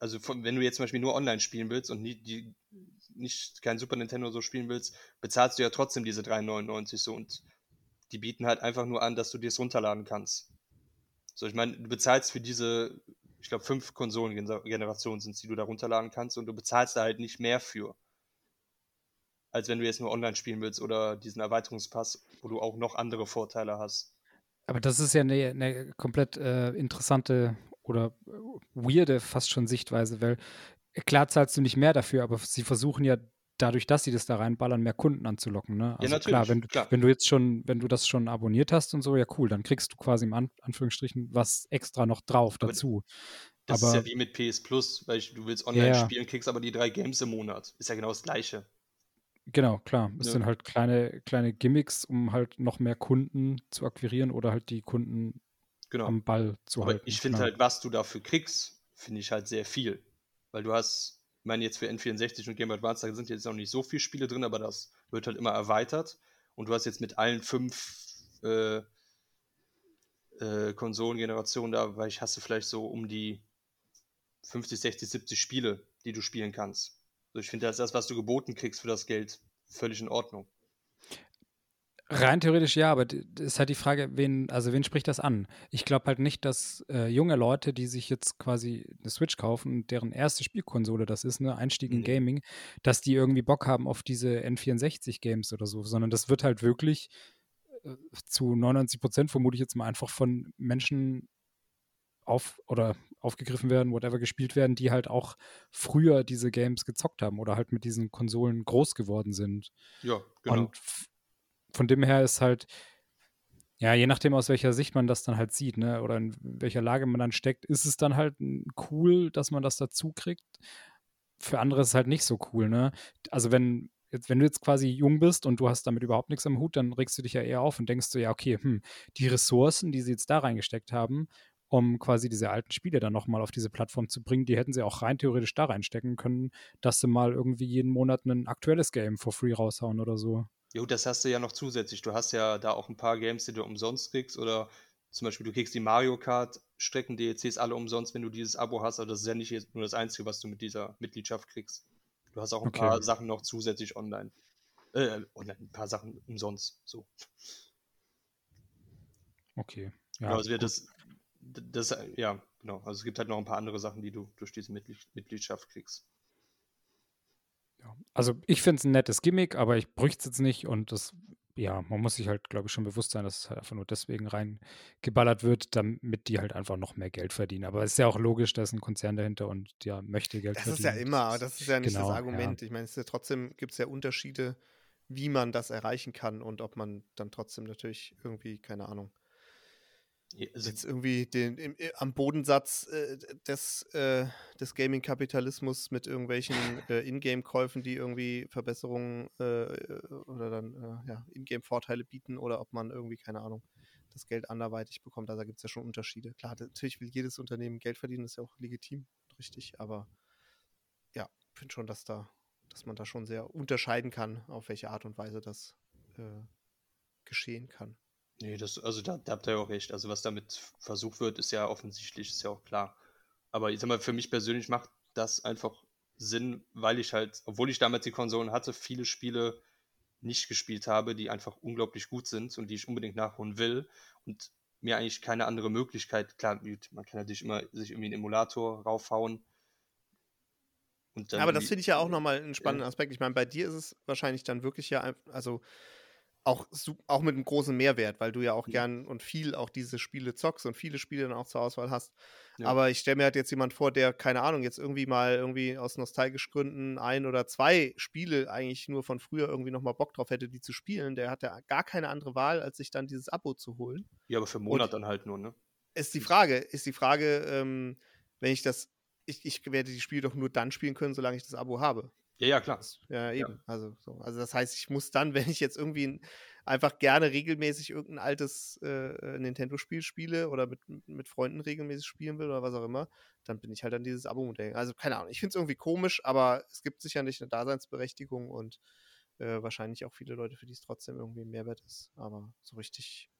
also von, wenn du jetzt zum Beispiel nur online spielen willst und nie, die, nicht kein Super Nintendo so spielen willst, bezahlst du ja trotzdem diese 3,99 so und die bieten halt einfach nur an, dass du dir es runterladen kannst. So, ich meine, du bezahlst für diese, ich glaube, fünf Konsolengenerationen sind die du da runterladen kannst und du bezahlst da halt nicht mehr für als wenn du jetzt nur online spielen willst oder diesen Erweiterungspass, wo du auch noch andere Vorteile hast. Aber das ist ja eine, eine komplett äh, interessante oder äh, weirde fast schon Sichtweise, weil äh, klar zahlst du nicht mehr dafür, aber sie versuchen ja dadurch, dass sie das da reinballern, mehr Kunden anzulocken. Ne? Also klar, natürlich, wenn du, klar. wenn du jetzt schon, wenn du das schon abonniert hast und so, ja cool, dann kriegst du quasi im An Anführungsstrichen was extra noch drauf Aber dazu. Das Aber- ist ja wie mit PS Plus, weil du willst online Ja, ja. spielen, kriegst aber die drei Games im Monat. Ist ja genau das Gleiche. Genau, klar. Es Ja. sind halt kleine, kleine Gimmicks, um halt noch mehr Kunden zu akquirieren oder halt die Kunden Genau. am Ball zu aber halten. ich finde Genau. halt, was du dafür kriegst, finde ich halt sehr viel. Weil du hast, ich meine, jetzt für N64 und Game Boy Advance, da sind jetzt noch nicht so viele Spiele drin, aber das wird halt immer erweitert. Und du hast jetzt mit allen fünf äh, äh, Konsolengenerationen da, weil ich hast du vielleicht so um die 50, 60, 70 Spiele, die du spielen kannst. Also ich finde, das ist das, was du geboten kriegst für das Geld, völlig in Ordnung. Rein theoretisch ja, aber d- ist halt die Frage, wen, also wen spricht das an? Ich glaube halt nicht, dass äh, junge Leute, die sich jetzt quasi eine Switch kaufen und deren erste Spielkonsole das ist, ne, Einstieg in Nee. Gaming, dass die irgendwie Bock haben auf diese N64-Games oder so, sondern das wird halt wirklich äh, zu 99 Prozent vermute ich jetzt mal einfach von Menschen auf oder aufgegriffen werden, whatever gespielt werden, die halt auch früher diese Games gezockt haben oder halt mit diesen Konsolen groß geworden sind. Ja, genau. Und von dem her ist halt, ja, je nachdem, aus welcher Sicht man das dann halt sieht, ne, oder in welcher Lage man dann steckt, ist es dann halt cool, dass man das dazu kriegt. Für andere ist es halt nicht so cool, ne? Also wenn jetzt, wenn du jetzt quasi jung bist und du hast damit überhaupt nichts am Hut, dann regst du dich ja eher auf und denkst du, ja, okay, hm, die Ressourcen, die sie jetzt da reingesteckt haben, um quasi diese alten Spiele dann nochmal auf diese Plattform zu bringen, die hätten sie auch rein theoretisch da reinstecken können, dass sie mal irgendwie jeden Monat ein aktuelles Game for free raushauen oder so. Jo, das hast du ja noch zusätzlich. Du hast ja da auch ein paar Games, die du umsonst kriegst oder zum Beispiel du kriegst die Mario Kart Strecken DLCs alle umsonst, wenn du dieses Abo hast, aber das ist ja nicht nur das Einzige, was du mit dieser Mitgliedschaft kriegst. Du hast auch ein okay. paar Sachen noch zusätzlich online. Äh, online, ein paar Sachen umsonst, so. Okay. Ja, genau, also das, das, ja, genau. Also es gibt halt noch ein paar andere Sachen, die du durch diese Mitgliedschaft kriegst. Ja. Also ich finde es ein nettes Gimmick, aber ich bräuchte es jetzt nicht und das, ja, man muss sich halt, glaube ich, schon bewusst sein, dass es halt einfach nur deswegen reingeballert wird, damit die halt einfach noch mehr Geld verdienen. Aber es ist ja auch logisch, da ist ein Konzern dahinter und ja, möchte Geld das verdienen. Das ist ja immer, das ist ja nicht genau, das Argument. Ja. Ich meine, es ist ja trotzdem gibt es ja Unterschiede, wie man das erreichen kann und ob man dann trotzdem natürlich irgendwie, keine Ahnung, jetzt irgendwie den, im, äh, am Bodensatz äh, des, äh, des Gaming-Kapitalismus mit irgendwelchen äh, Ingame-Käufen, die irgendwie Verbesserungen äh, oder dann äh, ja, Ingame-Vorteile bieten oder ob man irgendwie, keine Ahnung, das Geld anderweitig bekommt. Also da gibt es ja schon Unterschiede. Klar, natürlich will jedes Unternehmen Geld verdienen, ist ja auch legitim, richtig, aber ja, ich finde schon, dass da, dass man da schon sehr unterscheiden kann, auf welche Art und Weise das geschehen kann. Nee, das, also da, da habt ihr ja auch recht. Also was damit versucht wird, ist ja offensichtlich, ist ja auch klar. Aber ich sag mal, für mich persönlich macht das einfach Sinn, weil ich halt, obwohl ich damals die Konsolen hatte, viele Spiele nicht gespielt habe, die einfach unglaublich gut sind und die ich unbedingt nachholen will und mir eigentlich keine andere Möglichkeit, klar, man kann natürlich immer sich irgendwie einen Emulator raufhauen. aber das finde ich ja auch nochmal einen spannenden Aspekt. Ich meine, bei dir ist es wahrscheinlich dann wirklich ja, also auch, auch mit einem großen Mehrwert, weil du ja auch gern und viel auch diese Spiele zockst und viele Spiele dann auch zur Auswahl hast. Ja. Aber ich stelle mir halt jetzt jemand vor, der, keine Ahnung, jetzt irgendwie mal irgendwie aus nostalgischen Gründen ein oder zwei Spiele eigentlich nur von früher irgendwie nochmal Bock drauf hätte, die zu spielen. Der hat ja gar keine andere Wahl, als sich dann dieses Abo zu holen. Ja, aber für einen Monat und dann halt nur, ne? Ist die Frage, ist die Frage, ähm, wenn ich das, ich, ich werde die Spiele doch nur dann spielen können, solange ich das Abo habe. Ja, ja, klar. Ja, eben. Ja. Also, so. also das heißt, ich muss dann, wenn ich jetzt irgendwie einfach gerne regelmäßig irgendein altes äh, äh, Nintendo-Spiel spiele oder mit, mit Freunden regelmäßig spielen will oder was auch immer, dann bin ich halt an dieses Abo-Modell. Also keine Ahnung, ich finde es irgendwie komisch, aber es gibt sicher nicht eine Daseinsberechtigung und äh, wahrscheinlich auch viele Leute, für die es trotzdem irgendwie ein Mehrwert ist. Aber so richtig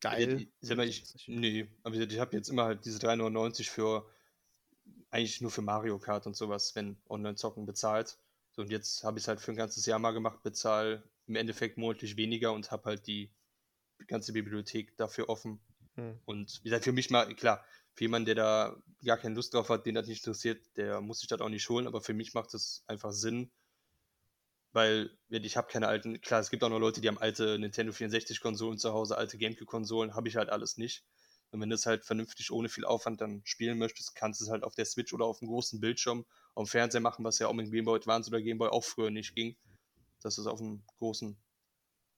geil. Ja, ich, ich, nee, aber ich habe jetzt immer halt diese 3,99 für eigentlich nur für Mario Kart und sowas, wenn Online-Zocken bezahlt. Und jetzt habe ich es halt für ein ganzes Jahr mal gemacht, bezahle im Endeffekt monatlich weniger und habe halt die ganze Bibliothek dafür offen. Hm. Und wie gesagt, für mich mal, klar, für jemanden, der da gar keine Lust drauf hat, den das nicht interessiert, der muss sich das auch nicht holen, aber für mich macht es einfach Sinn, weil ich habe keine alten, klar, es gibt auch noch Leute, die haben alte Nintendo 64 Konsolen zu Hause, alte Gamecube Konsolen, habe ich halt alles nicht. Und wenn du es halt vernünftig ohne viel Aufwand dann spielen möchtest, kannst du es halt auf der Switch oder auf dem großen Bildschirm auf dem Fernseher machen, was ja auch mit Game Boy Advance oder Game Boy auch früher nicht ging, dass du es auf einem großen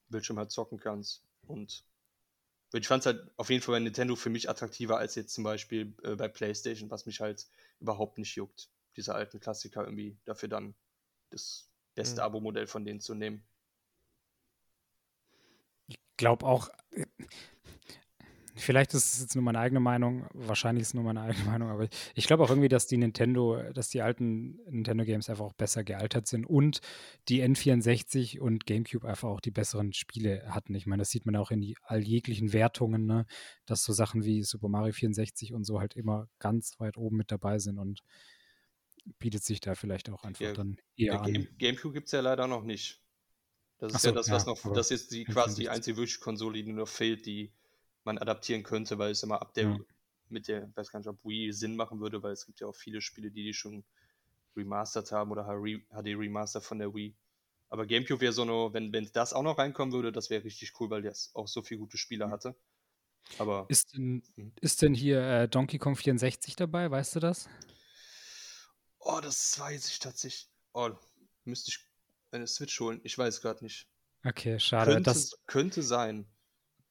Bildschirm halt zocken kannst. Und ich fand es halt auf jeden Fall bei Nintendo für mich attraktiver als jetzt zum Beispiel äh, bei PlayStation, was mich halt überhaupt nicht juckt, diese alten Klassiker irgendwie dafür dann das beste mhm. Abo-Modell von denen zu nehmen. Ich glaube auch, Vielleicht ist es jetzt nur meine eigene Meinung, wahrscheinlich ist es nur meine eigene Meinung, aber ich glaube auch irgendwie, dass die Nintendo, dass die alten Nintendo Games einfach auch besser gealtert sind und die N64 und GameCube einfach auch die besseren Spiele hatten. Ich meine, das sieht man auch in die alljeglichen Wertungen, ne? dass so Sachen wie Super Mario 64 und so halt immer ganz weit oben mit dabei sind und bietet sich da vielleicht auch einfach ja, dann eher Game, an. GameCube gibt es ja leider noch nicht. Das ist so, ja das, was ja, noch, das ist die quasi die einzige wirkliche Konsole, die nur fehlt, die man adaptieren könnte, weil es immer ab der, ja. mit der, ich weiß gar nicht, ob Wii Sinn machen würde, weil es gibt ja auch viele Spiele, die die schon remastert haben oder HD Remaster von der Wii. Aber GameCube wäre so eine, wenn, wenn das auch noch reinkommen würde, das wäre richtig cool, weil das auch so viele gute Spieler hatte. Aber. Ist denn, Mhm. ist denn hier äh, Donkey Kong 64 dabei? Weißt du das? Oh, das weiß ich tatsächlich. Oh, müsste ich eine Switch holen. Ich weiß gerade nicht. Okay, schade. Könnte, Das, könnte sein.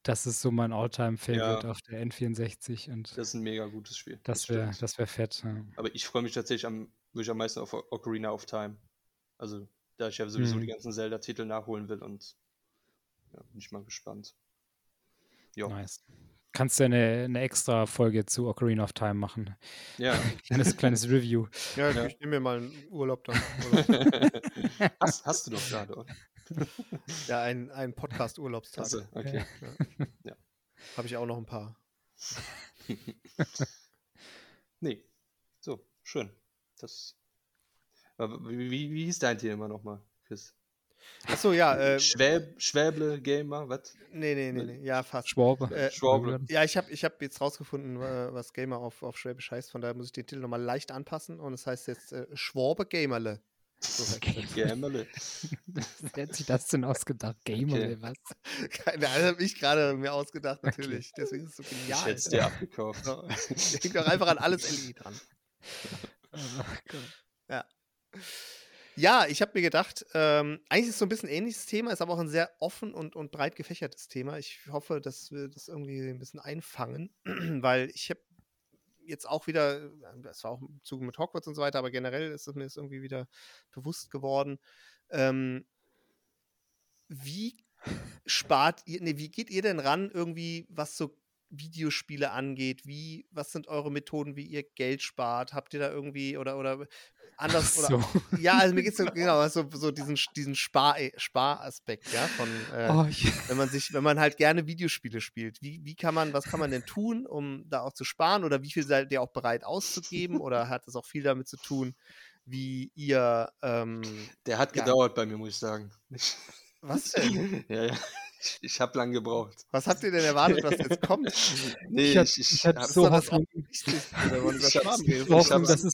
Das ist so mein All-Time-Favorite Ja. auf der N64 und Das ist ein mega gutes Spiel. das wäre das wär fett. Ja. Aber ich freue mich tatsächlich am, am meisten auf Ocarina of Time. Also, da ich ja sowieso Mhm. die ganzen Zelda-Titel nachholen will und ja, bin ich mal gespannt. Ja. Nice. Kannst du eine, eine extra Folge zu Ocarina of Time machen? Ja. Kleines, kleines Review. Ja, Ja. ich nehme mir mal einen Urlaub dann. Urlaub. hast, hast du doch gerade, oder? ja, ein, ein Podcast-Urlaubstag. Achso, okay. Habe ich auch noch ein paar. Nee. So, schön. Das. Wie, wie, wie hieß dein Thema nochmal, Chris? Achso, ja, äh, Schwäb, Schwäble Gamer, was? nee, nee, nee, nee, ja, fast. Schwabe. Äh, Schwabe. Ja, ich habe ich hab jetzt rausgefunden, was Gamer auf, auf Schwäbisch heißt, von daher muss ich den Titel nochmal leicht anpassen und es heißt jetzt äh, Schwabe Gamerle. Gamerle. Wer hat sich das denn ausgedacht? Gamer, Okay. was? Keine Ahnung, habe ich gerade mir ausgedacht, Okay. natürlich. Deswegen ist es so Ich genial. hätte es dir abgekauft. Hängt doch einfach an alles LE dran. Ja, ich habe mir gedacht, ähm, eigentlich ist es so ein bisschen ein ähnliches Thema, ist aber auch ein sehr offen und, und breit gefächertes Thema. Ich hoffe, dass wir das irgendwie ein bisschen einfangen, weil ich habe jetzt auch wieder, das war auch im Zuge mit Hogwarts und so weiter, aber generell ist es mir jetzt irgendwie wieder bewusst geworden, ähm, wie spart ihr, nee, wie geht ihr denn ran irgendwie, was so Videospiele angeht? Wie, was sind eure Methoden, wie ihr Geld spart? Habt ihr da irgendwie oder oder anders Ach oder so. ja, also mir geht es so, genau, so, so diesen, diesen Spar, äh, Sparaspekt, ja, von äh, Oh, ich, wenn man sich, wenn man halt gerne Videospiele spielt, wie, wie kann man, was kann man denn tun, um da auch zu sparen oder wie viel seid ihr auch bereit auszugeben oder hat das auch viel damit zu tun, wie ihr, ähm, Der hat Ja. gedauert bei mir, muss ich sagen. was denn? ja, ja. Ich, ich habe lang gebraucht. Was habt ihr denn erwartet, was jetzt kommt? Nee, ich, hatte, ich, ich, ich hatte hab- so Hoffnung, man über Ich hab's- Sparen redet. ich Hoffnung, hab's- dass es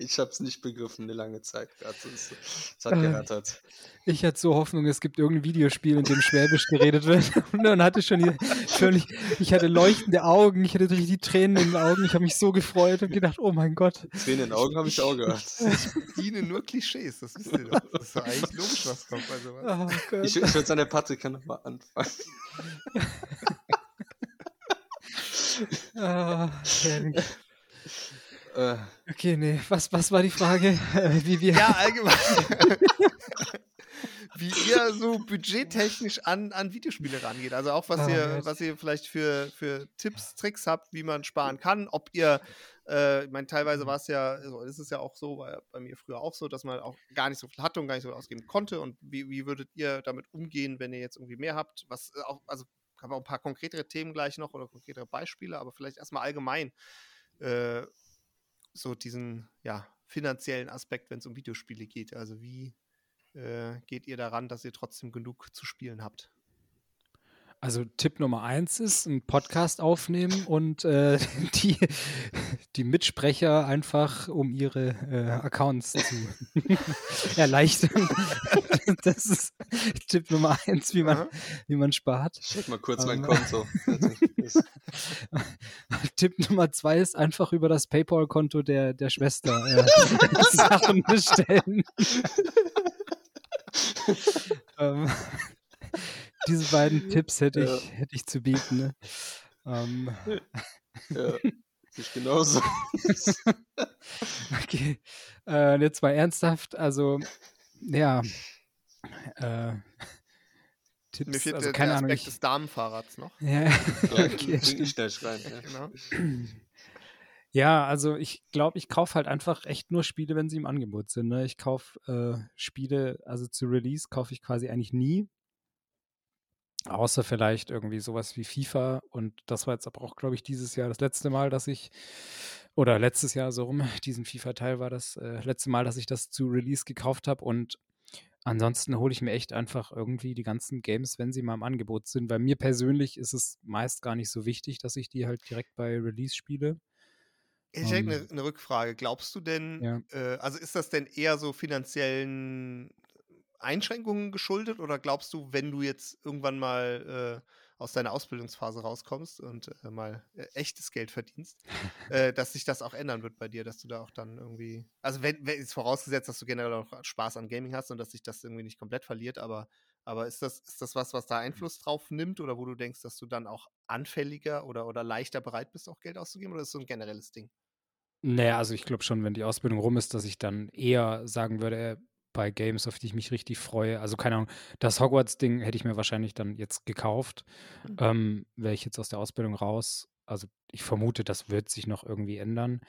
ich habe es nicht begriffen eine lange Zeit. gerade. Es, es hat Äh. gerattert. Ich hatte so Hoffnung, es gibt irgendein Videospiel, in dem Schwäbisch geredet wird. Und dann hatte ich schon die, völlig, ich hatte leuchtende Augen, ich hatte richtig Tränen in den Augen. Ich habe mich so gefreut und gedacht, oh mein Gott. Tränen in den Augen habe ich auch gehabt. Ich bediene nur Klischees, das wisst ihr doch. Das ist doch eigentlich logisch, was kommt bei sowas. Oh Gott. Ich, ich würde sagen, der Patrick kann nochmal anfangen. Ah, herrlich. Äh, okay, nee, was, was war die Frage? Wie wir. Ja, allgemein. Wie ihr so budgettechnisch an, an Videospiele rangeht. Also auch was Oh ihr, was ihr vielleicht für, für Tipps, Tricks habt, wie man sparen kann. Ob ihr, äh, ich meine, teilweise war es ja, also ist es ja auch so, war bei mir früher auch so, dass man auch gar nicht so viel hatte und gar nicht so viel ausgeben konnte. Und wie, wie würdet ihr damit umgehen, wenn ihr jetzt irgendwie mehr habt? Was äh, auch, also haben wir auch ein paar konkretere Themen gleich noch oder konkretere Beispiele, aber vielleicht erstmal allgemein äh, so diesen ja, finanziellen Aspekt, wenn es um Videospiele geht. Also wie äh, geht ihr daran, dass ihr trotzdem genug zu spielen habt? Also Tipp Nummer eins ist, einen Podcast aufnehmen und äh, die, die Mitsprecher einfach um ihre äh, Accounts zu erleichtern. das ist Tipp Nummer eins, wie man, Aha. wie man spart. ich check mal kurz mein Ähm. Konto. Tipp Nummer zwei ist einfach über das PayPal-Konto der, der Schwester äh, Sachen bestellen. Diese beiden Tipps hätte Ja. ich, hätte ich zu bieten. Ne? Ähm, ja, nicht genauso. okay. Äh, jetzt mal ernsthaft. Also, ja. Äh, Tipps, Mir fehlt also der, keine der Ahnung. Aspekt Ich, des Damenfahrrads noch. okay, ich rein. Ja. Genau. Ja, also ich glaube, ich kaufe halt einfach echt nur Spiele, wenn sie im Angebot sind. Ne? Ich kaufe äh, Spiele, also zu Release kaufe ich quasi eigentlich nie. Außer vielleicht irgendwie sowas wie FIFA. Und das war jetzt aber auch, glaube ich, dieses Jahr das letzte Mal, dass ich, oder letztes Jahr so rum, diesen FIFA-Teil war das äh, letzte Mal, dass ich das zu Release gekauft habe. Und ansonsten hole ich mir echt einfach irgendwie die ganzen Games, wenn sie mal im Angebot sind. Bei mir persönlich ist es meist gar nicht so wichtig, dass ich die halt direkt bei Release spiele Ich hätte eine, eine Rückfrage. Glaubst du denn, Ja. äh, also ist das denn eher so finanziellen Einschränkungen geschuldet oder glaubst du, wenn du jetzt irgendwann mal äh, aus deiner Ausbildungsphase rauskommst und äh, mal äh, echtes Geld verdienst, äh, dass sich das auch ändern wird bei dir, dass du da auch dann irgendwie, also wenn, wenn ist vorausgesetzt, dass du generell auch Spaß an Gaming hast und dass sich das irgendwie nicht komplett verliert, aber, aber ist das, ist das was, was da Einfluss drauf nimmt oder wo du denkst, dass du dann auch anfälliger oder, oder leichter bereit bist, auch Geld auszugeben oder ist das so ein generelles Ding? Naja, also ich glaube schon, wenn die Ausbildung rum ist, dass ich dann eher sagen würde, äh, bei Games, auf die ich mich richtig freue. Also keine Ahnung, das Hogwarts-Ding hätte ich mir wahrscheinlich dann jetzt gekauft. Mhm. Ähm, Wäre ich jetzt aus der Ausbildung raus. Also ich vermute, das wird sich noch irgendwie ändern.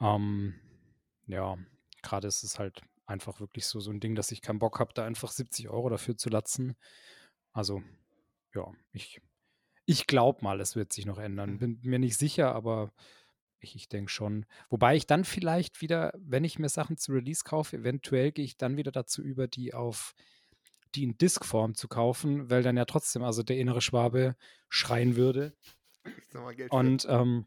Ähm, ja, gerade ist es halt einfach wirklich so, so ein Ding, dass ich keinen Bock habe, da einfach 70 Euro dafür zu latzen. Also, ja, ich, ich glaube mal, es wird sich noch ändern. Mhm. Bin mir nicht sicher, aber ich, ich denke schon. Wobei ich dann vielleicht wieder, wenn ich mir Sachen zu Release kaufe, eventuell gehe ich dann wieder dazu über, die auf die in Diskform zu kaufen, weil dann ja trotzdem also der innere Schwabe schreien würde. Und ähm,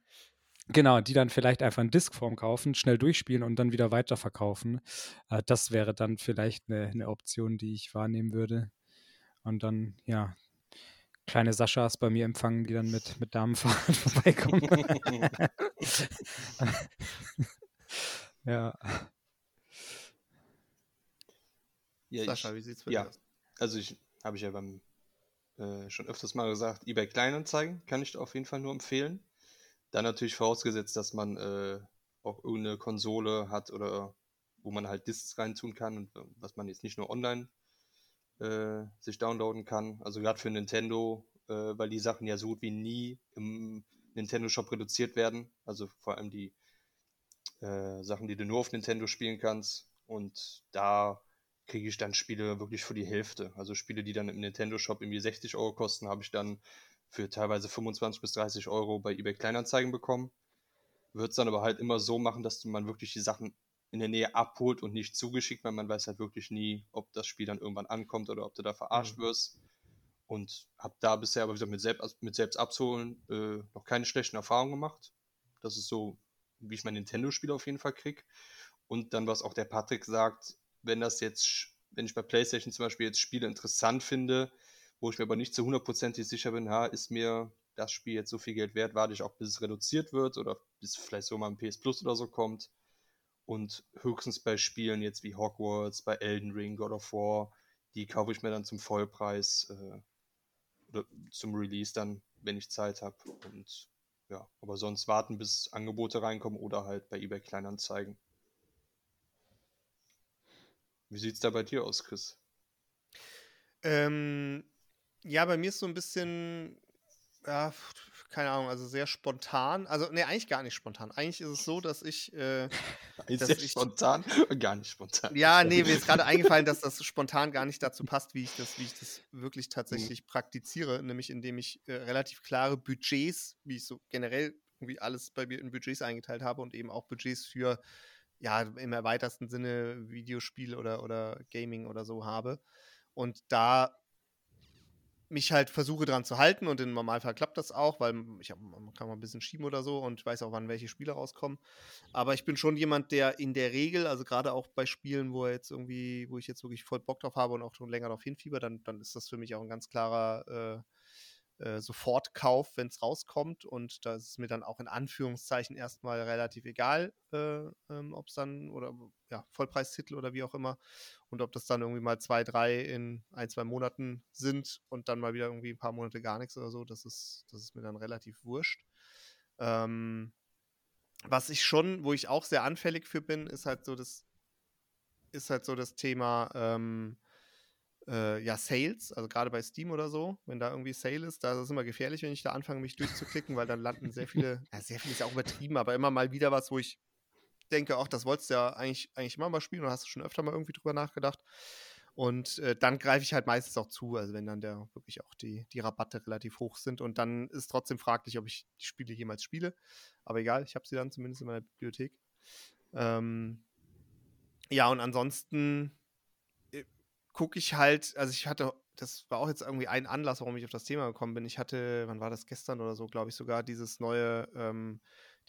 genau, die dann vielleicht einfach in Diskform kaufen, schnell durchspielen und dann wieder weiterverkaufen. Äh, das wäre dann vielleicht eine, eine Option, die ich wahrnehmen würde. Und dann, ja, kleine Saschas bei mir empfangen, die dann mit, mit Damenfahrrad vorbeikommen. ja. Ja, Sascha, ich, wie sieht's bei ja. dir aus? also ich habe ich ja beim äh, schon öfters mal gesagt, eBay Kleinanzeigen kann ich auf jeden Fall nur empfehlen. Dann natürlich vorausgesetzt, dass man äh, auch irgendeine Konsole hat oder wo man halt Discs reintun kann und äh, was man jetzt nicht nur online äh, sich downloaden kann. Also gerade für Nintendo, äh, weil die Sachen ja so gut wie nie im Nintendo Shop reduziert werden. Also vor allem die äh, Sachen, die du nur auf Nintendo spielen kannst. Und da kriege ich dann Spiele wirklich für die Hälfte. Also Spiele, die dann im Nintendo Shop irgendwie 60 Euro kosten, habe ich dann für teilweise 25 bis 30 Euro bei eBay Kleinanzeigen bekommen. Wird es dann aber halt immer so machen, dass man wirklich die Sachen in der Nähe abholt und nicht zugeschickt, weil man weiß halt wirklich nie, ob das Spiel dann irgendwann ankommt oder ob du da verarscht Mhm. wirst. Und habe da bisher aber wieder mit selbst, mit selbst abzuholen äh, noch keine schlechten Erfahrungen gemacht. Das ist so, wie ich mein Nintendo-Spiel auf jeden Fall krieg. Und dann, was auch der Patrick sagt, wenn das jetzt, wenn ich bei PlayStation zum Beispiel jetzt Spiele interessant finde, wo ich mir aber nicht zu hundertprozentig sicher bin, ha, ist mir das Spiel jetzt so viel Geld wert, warte ich auch, bis es reduziert wird oder bis vielleicht so mal ein PS Plus oder so kommt. Und höchstens bei Spielen jetzt wie Hogwarts, bei Elden Ring, God of War, die kaufe ich mir dann zum Vollpreis äh, oder zum Release dann, wenn ich Zeit habe. Und ja, aber sonst warten, bis Angebote reinkommen oder halt bei eBay Kleinanzeigen. Wie sieht's da bei dir aus, Chris? Ähm, ja, bei mir ist so ein bisschen, ja, keine Ahnung, also sehr spontan. Also, nee, eigentlich gar nicht spontan. Eigentlich ist es so, dass ich, äh, Ist dass sehr ich, spontan? Gar nicht spontan. ja, nee, mir ist gerade eingefallen, dass das spontan gar nicht dazu passt, wie ich das, wie ich das wirklich Mhm. tatsächlich praktiziere, nämlich indem ich äh, relativ klare Budgets, wie ich so generell irgendwie alles bei mir in Budgets eingeteilt habe und eben auch Budgets für, ja, im erweiterten Sinne Videospiel oder, oder Gaming oder so habe. Und da mich halt versuche dran zu halten und im Normalfall klappt das auch, weil ich hab, man kann mal ein bisschen schieben oder so und weiß auch, wann welche Spiele rauskommen. Aber ich bin schon jemand, der in der Regel, also gerade auch bei Spielen, wo jetzt irgendwie, wo ich jetzt wirklich voll Bock drauf habe und auch schon länger darauf hinfieber, dann, dann ist das für mich auch ein ganz klarer äh, äh, Sofortkauf, wenn es rauskommt. Und da ist es mir dann auch in Anführungszeichen erstmal relativ egal, äh, ähm, ob es dann oder ja, Vollpreistitel oder wie auch immer. Und ob das dann irgendwie mal zwei, drei in ein, zwei Monaten sind und dann mal wieder irgendwie ein paar Monate gar nichts oder so, das ist, das ist mir dann relativ wurscht. Ähm, was ich schon, wo ich auch sehr anfällig für bin, ist halt so das, ist halt so das Thema ähm, äh, ja, Sales, also gerade bei Steam oder so, wenn da irgendwie Sale ist, da ist es immer gefährlich, wenn ich da anfange, mich durchzuklicken, weil dann landen sehr viele, ja, sehr viel ist ja auch übertrieben, aber immer mal wieder was, wo ich denke, ach, das wolltest du ja eigentlich, eigentlich immer mal spielen oder hast du schon öfter mal irgendwie drüber nachgedacht. Und äh, dann greife ich halt meistens auch zu, also wenn dann der wirklich auch die, die Rabatte relativ hoch sind. Und dann ist trotzdem fraglich, ob ich die Spiele jemals spiele. Aber egal, ich habe sie dann zumindest in meiner Bibliothek. Ähm, ja, und ansonsten gucke ich halt, also ich hatte, das war auch jetzt irgendwie ein Anlass, warum ich auf das Thema gekommen bin. Ich hatte, wann war das gestern oder so, glaube ich, sogar dieses neue, ähm,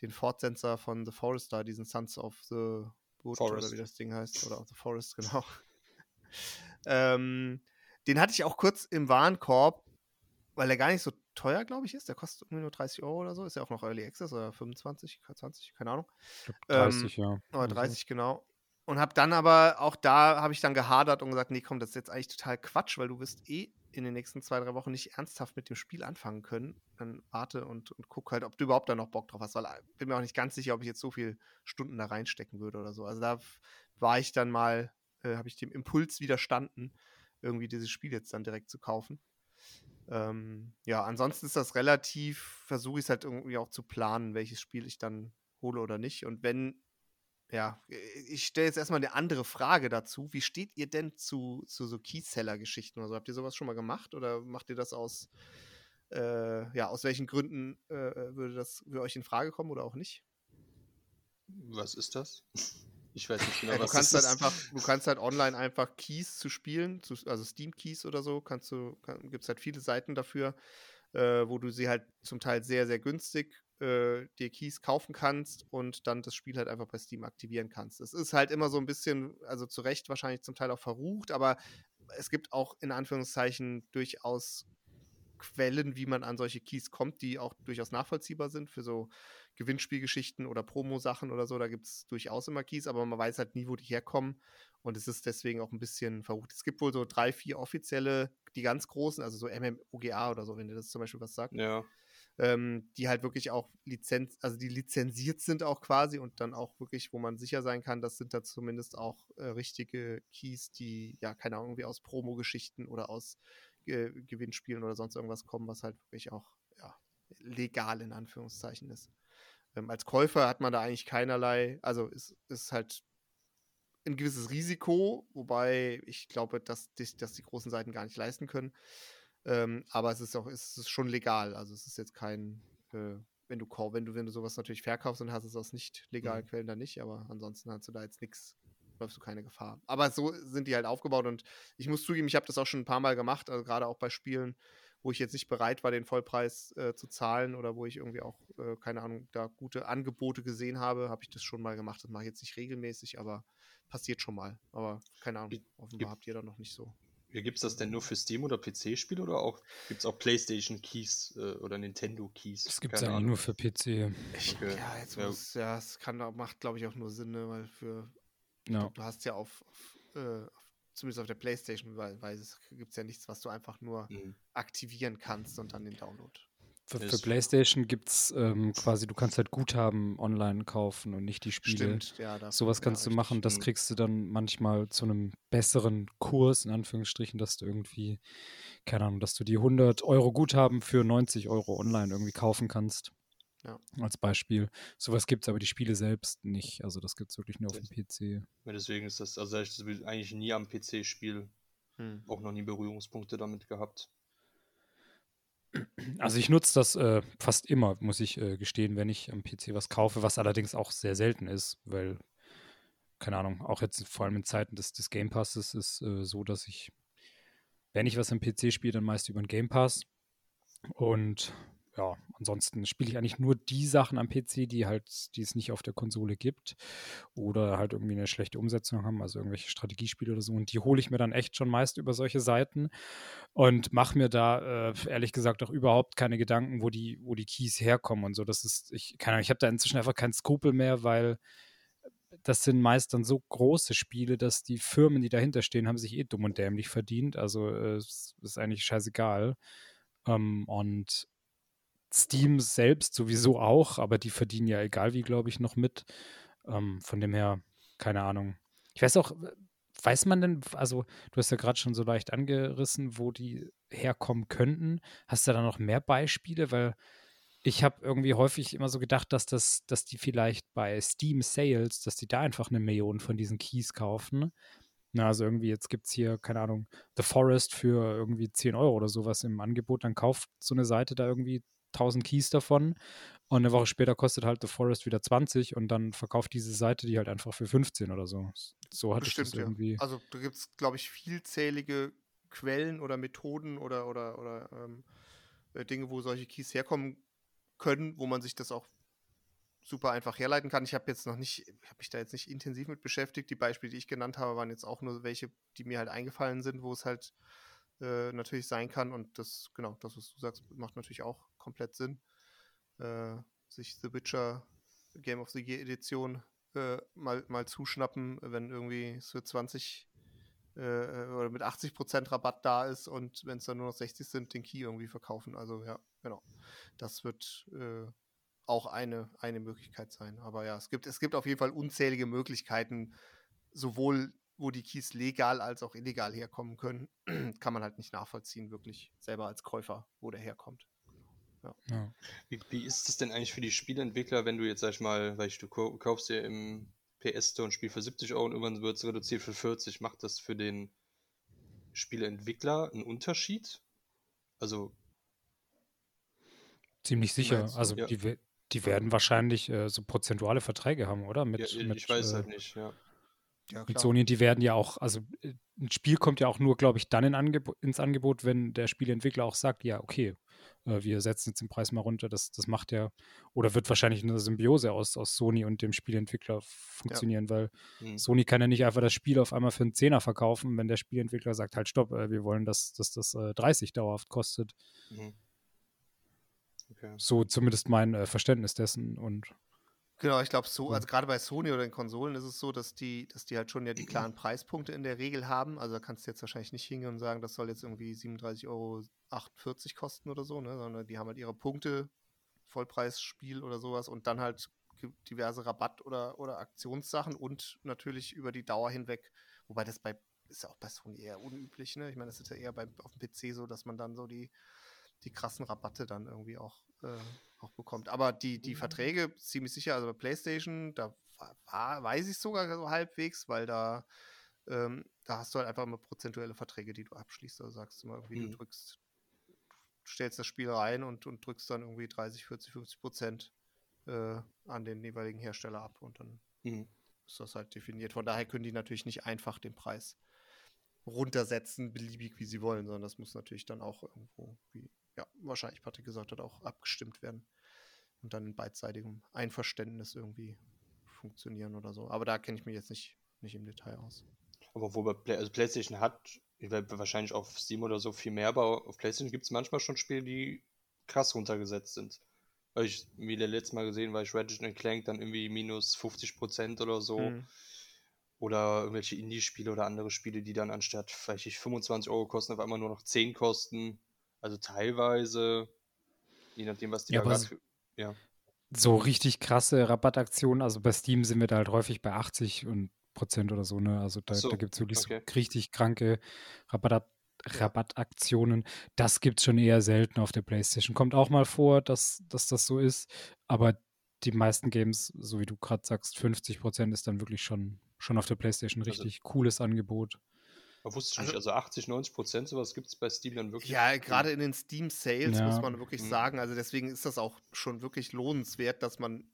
den Fortsetzer von The Forest da, diesen Sons of the Wood Forest. oder wie das Ding heißt. Oder of the Forest, genau. ähm, den hatte ich auch kurz im Warenkorb, weil er gar nicht so teuer, glaube ich, ist. Der kostet irgendwie nur 30 Euro oder so. Ist ja auch noch Early Access oder 25, 20, keine Ahnung. Ich glaub, Ähm, 30, ja. Oder Also, 30, genau. Und habe dann aber, auch da habe ich dann gehadert und gesagt, nee, komm, das ist jetzt eigentlich total Quatsch, weil du wirst eh in den nächsten zwei, drei Wochen nicht ernsthaft mit dem Spiel anfangen können. Dann warte und, und guck halt, ob du überhaupt da noch Bock drauf hast, weil ich bin mir auch nicht ganz sicher, ob ich jetzt so viele Stunden da reinstecken würde oder so. Also da war ich dann mal, äh, habe ich dem Impuls widerstanden, irgendwie dieses Spiel jetzt dann direkt zu kaufen. Ähm, ja, ansonsten ist das relativ, versuche ich es halt irgendwie auch zu planen, welches Spiel ich dann hole oder nicht. Und wenn, ja, ich stelle jetzt erstmal eine andere Frage dazu. Wie steht ihr denn zu, zu so Keyseller-Geschichten oder so? Habt ihr sowas schon mal gemacht oder macht ihr das aus, äh, ja, aus welchen Gründen äh, würde das für euch in Frage kommen oder auch nicht? Was ist das? Ich weiß nicht genau, Ja, du was kannst das halt ist. einfach, du kannst halt online einfach Keys zu spielen, zu, also Steam Keys oder so, kannst du, kann, gibt es halt viele Seiten dafür, äh, wo du sie halt zum Teil sehr, sehr günstig äh, dir Keys kaufen kannst und dann das Spiel halt einfach bei Steam aktivieren kannst. Es ist halt immer so ein bisschen, also zu Recht wahrscheinlich zum Teil auch verrucht, aber es gibt auch in Anführungszeichen durchaus Quellen, wie man an solche Keys kommt, die auch durchaus nachvollziehbar sind für so Gewinnspielgeschichten oder Promo-Sachen oder so. Da gibt es durchaus immer Keys, aber man weiß halt nie, wo die herkommen. Und es ist deswegen auch ein bisschen verrucht. Es gibt wohl so drei, vier offizielle, die ganz großen, also so MMOGA oder so, wenn ihr das zum Beispiel was sagt, Ja, ähm, die halt wirklich auch Lizenz, also die lizenziert sind auch quasi und dann auch wirklich, wo man sicher sein kann, das sind da zumindest auch äh, richtige Keys, die, ja, keine Ahnung, irgendwie aus Promo-Geschichten oder aus äh, Gewinnspielen oder sonst irgendwas kommen, was halt wirklich auch, ja, legal in Anführungszeichen ist. Ähm, als Käufer hat man da eigentlich keinerlei, also ist, ist halt ein gewisses Risiko, wobei ich glaube, dass, dich- dass die großen Seiten gar nicht leisten können. Ähm, aber es ist auch, es ist schon legal. Also es ist jetzt kein, äh, wenn du wenn du, wenn du sowas natürlich verkaufst und hast es aus nicht legalen Mhm. Quellen dann nicht, aber ansonsten hast du da jetzt nichts, läufst du keine Gefahr. Aber so sind die halt aufgebaut und ich muss zugeben, ich habe das auch schon ein paar Mal gemacht, also gerade auch bei Spielen, wo ich jetzt nicht bereit war, den Vollpreis äh, zu zahlen oder wo ich irgendwie auch, äh, keine Ahnung, da gute Angebote gesehen habe, habe ich das schon mal gemacht. Das mache ich jetzt nicht regelmäßig, aber passiert schon mal. Aber keine Ahnung, offenbar gibt- habt ihr da noch nicht so. Wie gibt es das denn nur für Steam oder PC-Spiele oder auch gibt es auch PlayStation Keys äh, oder Nintendo Keys? Das gibt es eigentlich Ahnung. nur für PC. Ich, Okay. Ja, jetzt Ja. muss, ja, es kann, macht, glaube ich, auch nur Sinn, ne, weil für, Ja. du hast ja auf, auf, äh, auf zumindest auf der Playstation, weil, weil es gibt ja nichts, was du einfach nur Mhm. aktivieren kannst und dann den Download. Für, für PlayStation gibt es ähm, quasi, du kannst halt Guthaben online kaufen und nicht die Spiele. Stimmt, ja. dafür- Sowas ja, kannst du richtig. machen, das kriegst du dann manchmal zu einem besseren Kurs, in Anführungsstrichen, dass du irgendwie, keine Ahnung, dass du die 100 Euro Guthaben für 90 Euro online irgendwie kaufen kannst. Ja. Als Beispiel. Sowas gibt es aber die Spiele selbst nicht. Also das gibt es wirklich nur auf dem PC. Ja, deswegen ist das, also ich habe eigentlich nie am PC-Spiel Hm. auch noch nie Berührungspunkte damit gehabt. Also ich nutze das äh, fast immer, muss ich äh, gestehen, wenn ich am PC was kaufe, was allerdings auch sehr selten ist, weil, keine Ahnung, auch jetzt vor allem in Zeiten des, des Game Passes ist äh, so, dass ich, wenn ich was am PC spiele, dann meist über den Game Pass. Und ja, ansonsten spiele ich eigentlich nur die Sachen am PC, die halt, die es nicht auf der Konsole gibt oder halt irgendwie eine schlechte Umsetzung haben, also irgendwelche Strategiespiele oder so. Und die hole ich mir dann echt schon meist über solche Seiten und mache mir da äh, ehrlich gesagt auch überhaupt keine Gedanken, wo die, wo die Keys herkommen und so. Das ist, ich keine ich habe da inzwischen einfach keinen Skrupel mehr, weil das sind meist dann so große Spiele, dass die Firmen, die dahinter stehen, haben sich eh dumm und dämlich verdient. Also äh, ist eigentlich scheißegal. Ähm, und Steam selbst sowieso auch, aber die verdienen ja egal wie, glaube ich, noch mit. Ähm, von dem her, keine Ahnung. Ich weiß auch, weiß man denn, also du hast ja gerade schon so leicht angerissen, wo die herkommen könnten. Hast du da noch mehr Beispiele? Weil ich habe irgendwie häufig immer so gedacht, dass das, dass die vielleicht bei Steam Sales, dass die da einfach eine Million von diesen Keys kaufen. Na, also irgendwie, jetzt gibt es hier, keine Ahnung, The Forest für irgendwie 10 Euro oder sowas im Angebot, dann kauft so eine Seite da irgendwie 1000 Keys davon und eine Woche später kostet halt The Forest wieder 20 und dann verkauft diese Seite die halt einfach für 15 oder so. So ich das Bestimmt, ja. irgendwie. Also da gibt es, glaube ich, vielzählige Quellen oder Methoden oder, oder, oder ähm, äh, Dinge, wo solche Keys herkommen können, wo man sich das auch super einfach herleiten kann. Ich habe jetzt noch nicht, habe mich da jetzt nicht intensiv mit beschäftigt. Die Beispiele, die ich genannt habe, waren jetzt auch nur welche, die mir halt eingefallen sind, wo es halt äh, natürlich sein kann. Und das, genau, das, was du sagst, macht natürlich auch komplett Sinn. Äh, sich The Witcher Game of the Year Edition äh, mal, mal zuschnappen, wenn irgendwie es für 20 äh, oder mit 80% Rabatt da ist und wenn es dann nur noch 60 sind, den Key irgendwie verkaufen. Also ja, genau. Das wird äh, auch eine, eine Möglichkeit sein. Aber ja, es gibt, es gibt auf jeden Fall unzählige Möglichkeiten, sowohl wo die Keys legal als auch illegal herkommen können, kann man halt nicht nachvollziehen, wirklich selber als Käufer, wo der herkommt. Ja. Ja. Wie, wie, ist es denn eigentlich für die Spieleentwickler, wenn du jetzt, sag ich mal, weil du kaufst dir im PS Store ein Spiel für 70 Euro und irgendwann wird es reduziert für 40, macht das für den Spieleentwickler einen Unterschied? Also. Ziemlich sicher. Also, ja. die, die werden wahrscheinlich äh, so prozentuale Verträge haben, oder? Mit, ja, mit, ich weiß äh, halt nicht, ja. Ja, mit Sony, die werden ja auch, also äh, ein Spiel kommt ja auch nur, glaube ich, dann in Angeb ins Angebot, wenn der Spieleentwickler auch sagt, ja, okay, äh, wir setzen jetzt den Preis mal runter. Das, das macht ja, oder wird wahrscheinlich eine Symbiose aus, aus Sony und dem Spieleentwickler funktionieren, ja. weil mhm. Sony kann ja nicht einfach das Spiel auf einmal für einen Zehner verkaufen, wenn der Spieleentwickler sagt, halt stopp, äh, wir wollen, dass, dass das äh, 30 dauerhaft kostet. Mhm. Okay. So zumindest mein äh, Verständnis dessen und Genau, ich glaube so, also gerade bei Sony oder den Konsolen ist es so, dass die, dass die halt schon ja die klaren Preispunkte in der Regel haben. Also da kannst du jetzt wahrscheinlich nicht hingehen und sagen, das soll jetzt irgendwie 37,48 Euro kosten oder so, ne? Sondern die haben halt ihre Punkte, Vollpreisspiel oder sowas und dann halt diverse Rabatt- oder, oder Aktionssachen und natürlich über die Dauer hinweg, wobei das bei ist ja auch bei Sony eher unüblich, ne? Ich meine, das ist ja eher bei, auf dem PC so, dass man dann so die, die krassen Rabatte dann irgendwie auch äh, auch bekommt. Aber die, die mhm. Verträge, ziemlich sicher, also bei PlayStation, da war, weiß ich sogar so halbwegs, weil da, ähm, da hast du halt einfach immer prozentuelle Verträge, die du abschließt. Also sagst du mal irgendwie, mhm. du drückst, stellst das Spiel rein und, und drückst dann irgendwie 30, 40, 50 Prozent äh, an den jeweiligen Hersteller ab und dann mhm. ist das halt definiert. Von daher können die natürlich nicht einfach den Preis runtersetzen, beliebig wie sie wollen, sondern das muss natürlich dann auch irgendwo, wie ja, wahrscheinlich Patrick gesagt hat, auch abgestimmt werden und dann in beidseitigem Einverständnis irgendwie funktionieren oder so. Aber da kenne ich mich jetzt nicht, nicht im Detail aus. Aber wo Play also PlayStation hat, wahrscheinlich auf Steam oder so viel mehr, aber auf PlayStation gibt es manchmal schon Spiele, die krass runtergesetzt sind. Weil ich, wie der letzte Mal gesehen, weil ich Ratchet Clank dann irgendwie minus 50% oder so. Mhm. Oder irgendwelche Indie-Spiele oder andere Spiele, die dann anstatt vielleicht 25 Euro kosten, auf einmal nur noch 10 kosten. Also teilweise, je nachdem, was die ja, da gerade. Ja. So richtig krasse Rabattaktionen, also bei Steam sind wir da halt häufig bei 80 und Prozent oder so, ne? Also da, so, da gibt es wirklich okay. so richtig kranke Rabatt, Rabattaktionen. Das gibt es schon eher selten auf der Playstation. Kommt auch mal vor, dass, dass das so ist, aber die meisten Games, so wie du gerade sagst, 50 Prozent ist dann wirklich schon, schon auf der Playstation also richtig also, cooles Angebot. Man wusste ich also, nicht, also 80, 90 Prozent sowas gibt es bei Steam dann wirklich. Ja, gerade in den Steam Sales ja. muss man wirklich mhm. sagen. Also deswegen ist das auch schon wirklich lohnenswert, dass man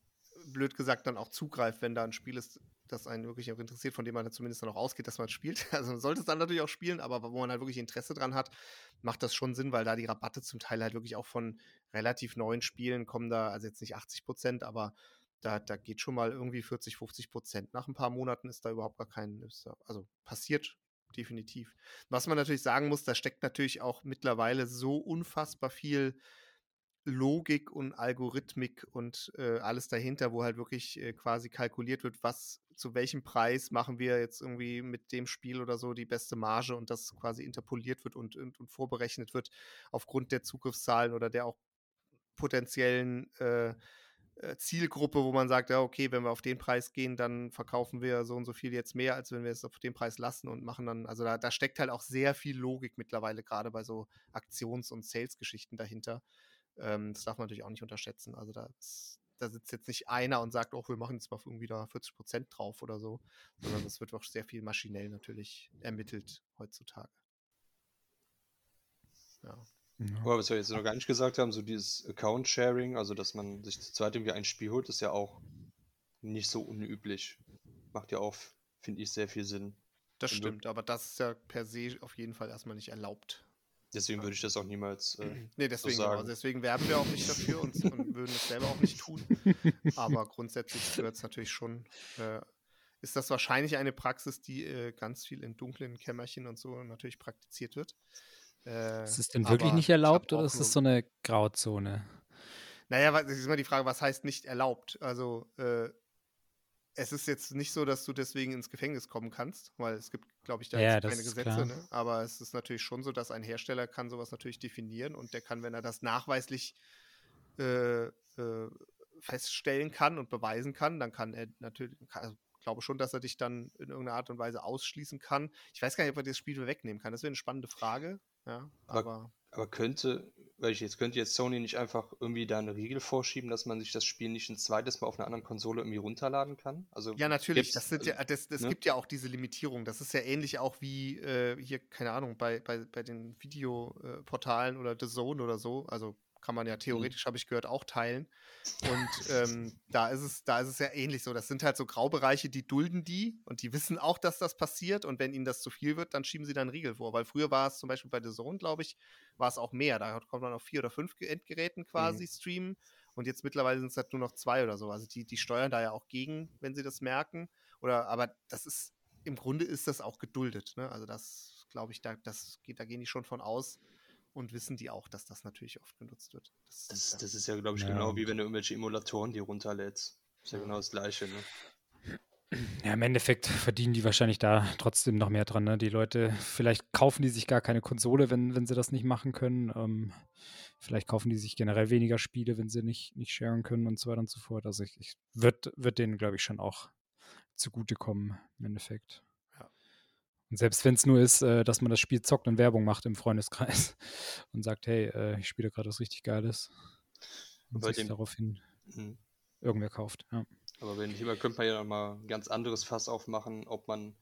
blöd gesagt dann auch zugreift, wenn da ein Spiel ist, das einen wirklich auch interessiert, von dem man zumindest dann auch ausgeht, dass man spielt. Also man sollte es dann natürlich auch spielen, aber wo man halt wirklich Interesse dran hat, macht das schon Sinn, weil da die Rabatte zum Teil halt wirklich auch von relativ neuen Spielen kommen da, also jetzt nicht 80 Prozent, aber da, da geht schon mal irgendwie 40, 50 Prozent. Nach ein paar Monaten ist da überhaupt gar kein, also passiert definitiv. Was man natürlich sagen muss, da steckt natürlich auch mittlerweile so unfassbar viel Logik und Algorithmik und äh, alles dahinter, wo halt wirklich äh, quasi kalkuliert wird, was zu welchem Preis machen wir jetzt irgendwie mit dem Spiel oder so die beste Marge und das quasi interpoliert wird und, und, und vorberechnet wird aufgrund der Zugriffszahlen oder der auch potenziellen äh, Zielgruppe, wo man sagt, ja, okay, wenn wir auf den Preis gehen, dann verkaufen wir so und so viel jetzt mehr, als wenn wir es auf den Preis lassen und machen dann, also da, da steckt halt auch sehr viel Logik mittlerweile, gerade bei so Aktions- und Sales-Geschichten dahinter. Ähm, das darf man natürlich auch nicht unterschätzen. Also da, da sitzt jetzt nicht einer und sagt, oh, wir machen jetzt mal irgendwie da 40 Prozent drauf oder so, sondern das wird auch sehr viel maschinell natürlich ermittelt heutzutage. Ja. Ja. Aber was wir jetzt noch gar nicht gesagt haben, so dieses Account-Sharing, also dass man sich zu zweit irgendwie ein Spiel holt, ist ja auch nicht so unüblich. Macht ja auch, finde ich, sehr viel Sinn. Das stimmt, aber das ist ja per se auf jeden Fall erstmal nicht erlaubt. Deswegen würde ich das auch niemals. Äh, nee, deswegen, so genau. also deswegen werben wir auch nicht dafür und, und würden es selber auch nicht tun. Aber grundsätzlich gehört es natürlich schon. Äh, ist das wahrscheinlich eine Praxis, die äh, ganz viel in dunklen Kämmerchen und so natürlich praktiziert wird. Äh, ist es denn wirklich nicht erlaubt oder ist das so eine Grauzone? Naja, es ist immer die Frage, was heißt nicht erlaubt? Also, äh, es ist jetzt nicht so, dass du deswegen ins Gefängnis kommen kannst, weil es gibt, glaube ich, da ja, keine Gesetze. Ne? Aber es ist natürlich schon so, dass ein Hersteller kann sowas natürlich definieren und der kann, wenn er das nachweislich äh, äh, feststellen kann und beweisen kann, dann kann er natürlich, also ich glaube schon, dass er dich dann in irgendeiner Art und Weise ausschließen kann. Ich weiß gar nicht, ob er das Spiel wegnehmen kann. Das wäre eine spannende Frage. Ja, aber, aber, aber könnte, weil ich jetzt könnte jetzt Sony nicht einfach irgendwie da eine Regel vorschieben, dass man sich das Spiel nicht ein zweites Mal auf einer anderen Konsole irgendwie runterladen kann? Also ja, natürlich. Das, sind ja, das, das ne? gibt ja auch diese Limitierung. Das ist ja ähnlich auch wie äh, hier, keine Ahnung, bei, bei, bei den Videoportalen oder The Zone oder so. Also kann man ja mhm. theoretisch, habe ich gehört, auch teilen. Und ähm, da ist es, da ist es ja ähnlich so. Das sind halt so Graubereiche, die dulden die und die wissen auch, dass das passiert. Und wenn ihnen das zu viel wird, dann schieben sie dann Riegel vor. Weil früher war es zum Beispiel bei The Zone, glaube ich, war es auch mehr. Da kommt man auf vier oder fünf Endgeräten quasi mhm. streamen. Und jetzt mittlerweile sind es halt nur noch zwei oder so. Also die, die steuern da ja auch gegen, wenn sie das merken. Oder aber das ist, im Grunde ist das auch geduldet. Ne? Also das, glaube ich, da, das geht, da gehen die schon von aus, und wissen die auch, dass das natürlich oft genutzt wird. Das, das, das ist ja, glaube ich, ja. genau wie wenn du irgendwelche Emulatoren die runterlädst. Ist ja genau das Gleiche, ne? Ja, im Endeffekt verdienen die wahrscheinlich da trotzdem noch mehr dran. Ne? Die Leute, vielleicht kaufen die sich gar keine Konsole, wenn, wenn sie das nicht machen können. Ähm, vielleicht kaufen die sich generell weniger Spiele, wenn sie nicht, nicht sharen können und so weiter und so fort. Also ich, ich wird, wird denen, glaube ich, schon auch zugutekommen im Endeffekt. Und selbst wenn es nur ist, äh, dass man das Spiel zockt und Werbung macht im Freundeskreis und sagt, hey, äh, ich spiele gerade was richtig Geiles. Und sich dem, daraufhin mh. irgendwer kauft. Ja. Aber wenn Thema könnte man ja mal ein ganz anderes Fass aufmachen, ob man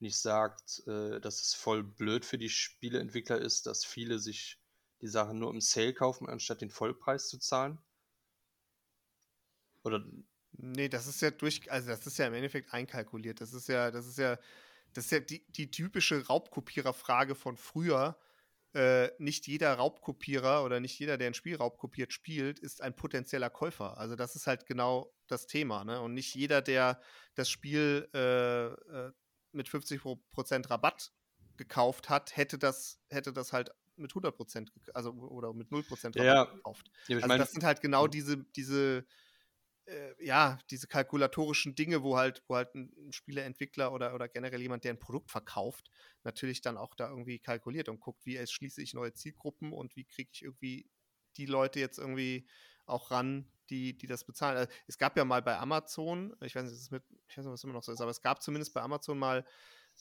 nicht sagt, äh, dass es voll blöd für die Spieleentwickler ist, dass viele sich die Sachen nur im Sale kaufen, anstatt den Vollpreis zu zahlen. Oder. Nee, das ist ja durch, also das ist ja im Endeffekt einkalkuliert. Das ist ja, das ist ja, das ist ja die, die typische Raubkopiererfrage von früher. Äh, nicht jeder Raubkopierer oder nicht jeder, der ein Spiel raubkopiert spielt, ist ein potenzieller Käufer. Also das ist halt genau das Thema. Ne? Und nicht jeder, der das Spiel äh, äh, mit 50% Rabatt gekauft hat, hätte das, hätte das halt mit 100% also oder mit 0% Rabatt ja, gekauft. Ja, also das sind halt genau diese, diese äh, ja, diese kalkulatorischen Dinge, wo halt, wo halt ein Spieleentwickler oder, oder generell jemand, der ein Produkt verkauft, natürlich dann auch da irgendwie kalkuliert und guckt, wie schließe ich neue Zielgruppen und wie kriege ich irgendwie die Leute jetzt irgendwie auch ran, die, die das bezahlen. Also, es gab ja mal bei Amazon, ich weiß nicht, mit, ich weiß nicht, was immer noch so ist, aber es gab zumindest bei Amazon mal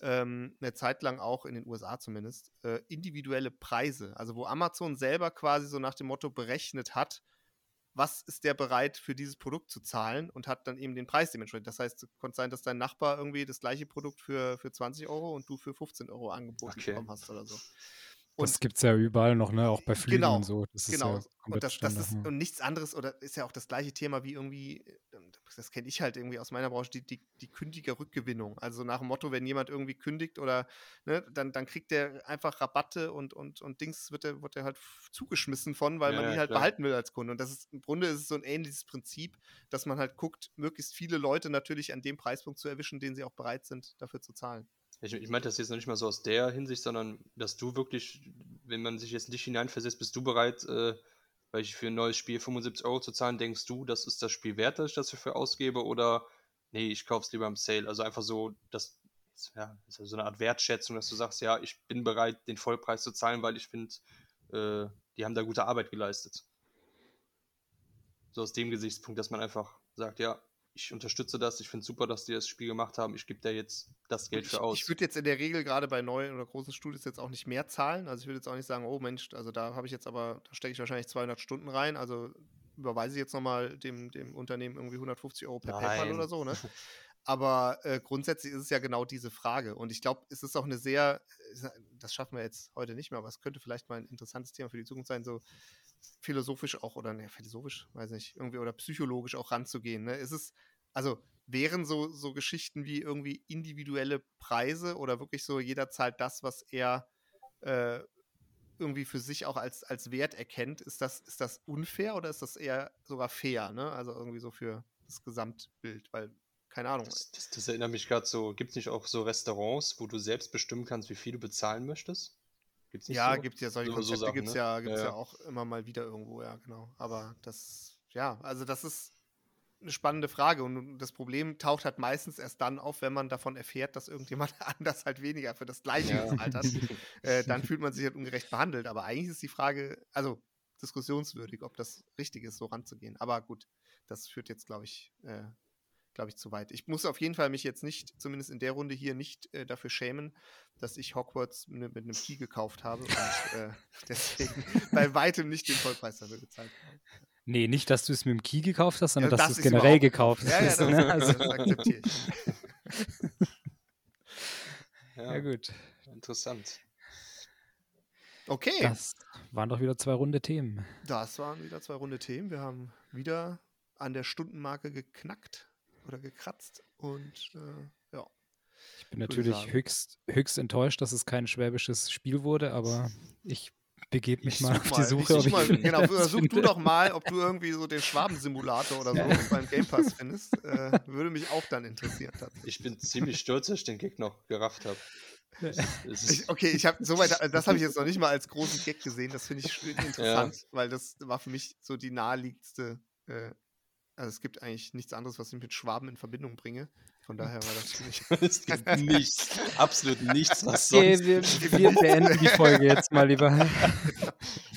ähm, eine Zeit lang auch in den USA zumindest äh, individuelle Preise. Also wo Amazon selber quasi so nach dem Motto berechnet hat, was ist der bereit für dieses Produkt zu zahlen und hat dann eben den Preis dementsprechend. Das heißt, es konnte sein, dass dein Nachbar irgendwie das gleiche Produkt für, für 20 Euro und du für 15 Euro angeboten okay. bekommen hast oder so. Und das gibt es ja überall noch, ne? Auch bei Flügen genau, und so. Das genau. Ja und das, das ist und nichts anderes, oder ist ja auch das gleiche Thema wie irgendwie, das kenne ich halt irgendwie aus meiner Branche, die, die, die Kündigerrückgewinnung. Also nach dem Motto, wenn jemand irgendwie kündigt oder ne, dann, dann kriegt der einfach Rabatte und, und, und Dings wird der, wird der halt zugeschmissen von, weil ja, man ihn halt klar. behalten will als Kunde. Und das ist im Grunde ist es so ein ähnliches Prinzip, dass man halt guckt, möglichst viele Leute natürlich an dem Preispunkt zu erwischen, den sie auch bereit sind, dafür zu zahlen. Ich, ich meinte das jetzt noch nicht mal so aus der Hinsicht, sondern dass du wirklich, wenn man sich jetzt in dich hineinversetzt, bist du bereit, äh, weil ich für ein neues Spiel 75 Euro zu zahlen, denkst du, das ist das Spiel wert, dass ich das dafür ausgebe? Oder nee, ich kaufe es lieber im Sale? Also einfach so, das, ja, ist ja so eine Art Wertschätzung, dass du sagst, ja, ich bin bereit, den Vollpreis zu zahlen, weil ich finde, äh, die haben da gute Arbeit geleistet. So aus dem Gesichtspunkt, dass man einfach sagt, ja, ich unterstütze das, ich finde es super, dass die das Spiel gemacht haben, ich gebe da jetzt das Geld ich, für aus. Ich würde jetzt in der Regel gerade bei neuen oder großen Studios jetzt auch nicht mehr zahlen, also ich würde jetzt auch nicht sagen, oh Mensch, also da habe ich jetzt aber, da stecke ich wahrscheinlich 200 Stunden rein, also überweise ich jetzt nochmal dem, dem Unternehmen irgendwie 150 Euro per Nein. PayPal oder so, ne? Aber äh, grundsätzlich ist es ja genau diese Frage. Und ich glaube, es ist auch eine sehr, das schaffen wir jetzt heute nicht mehr, aber es könnte vielleicht mal ein interessantes Thema für die Zukunft sein, so philosophisch auch, oder ne, philosophisch, weiß nicht, irgendwie, oder psychologisch auch ranzugehen. Ne? Ist es, also wären so, so Geschichten wie irgendwie individuelle Preise oder wirklich so, jeder zahlt das, was er äh, irgendwie für sich auch als, als Wert erkennt, ist das, ist das unfair oder ist das eher sogar fair, ne? Also irgendwie so für das Gesamtbild, weil, keine Ahnung. Das, das, das erinnert mich gerade so, gibt es nicht auch so Restaurants, wo du selbst bestimmen kannst, wie viel du bezahlen möchtest? Gibt's nicht ja, so? gibt ja solche So- so Konzepte, Sachen, gibt es ne? ja, gibt's Ja, ja, ja. auch immer mal wieder irgendwo, ja, genau. Aber das, ja, also das ist eine spannende Frage und das Problem taucht halt meistens erst dann auf, wenn man davon erfährt, dass irgendjemand anders halt weniger für das Gleiche Ja. gezahlt hat. äh, dann fühlt man sich halt ungerecht behandelt. Aber eigentlich ist die Frage, also diskussionswürdig, ob das richtig ist, so ranzugehen. Aber gut, das führt jetzt, glaube ich, äh, glaube ich, zu weit. Ich muss auf jeden Fall mich jetzt nicht, zumindest in der Runde hier, nicht äh, dafür schämen, dass ich Hogwarts mit, mit einem Key gekauft habe und äh, deswegen bei weitem nicht den Vollpreis dafür gezahlt habe. Nee, nicht, dass du es mit dem Key gekauft hast, sondern Ja, dass das du es generell gekauft Ja, ja, hast. das, ne? also, das akzeptiere ich. Ja, ja, gut. interessant. Okay, Das waren doch wieder zwei runde Themen. das waren wieder zwei runde Themen. Wir haben wieder an der Stundenmarke geknackt oder gekratzt und äh, ja. Ich bin natürlich höchst, höchst enttäuscht, dass es kein schwäbisches Spiel wurde, aber ich begebe mich Ich mal such auf die ich Suche. such ob ich mal, genau, Ersatz such du doch mal, ob du irgendwie so den Schwabensimulator oder so beim Game Pass findest. Äh, würde mich auch dann interessieren. tatsächlich. Ich bin ziemlich stolz, dass ich den Gag noch gerafft habe. Ich, okay, ich habe soweit, also das habe ich jetzt noch nicht mal als großen Gag gesehen. Das finde ich schön interessant, weil das war für mich so die naheliegendste. Äh, also es gibt eigentlich nichts anderes, was ich mit Schwaben in Verbindung bringe. Von daher war das für mich. es gibt nichts, absolut nichts, was Okay, sonst. wir, wir beenden die Folge jetzt mal lieber.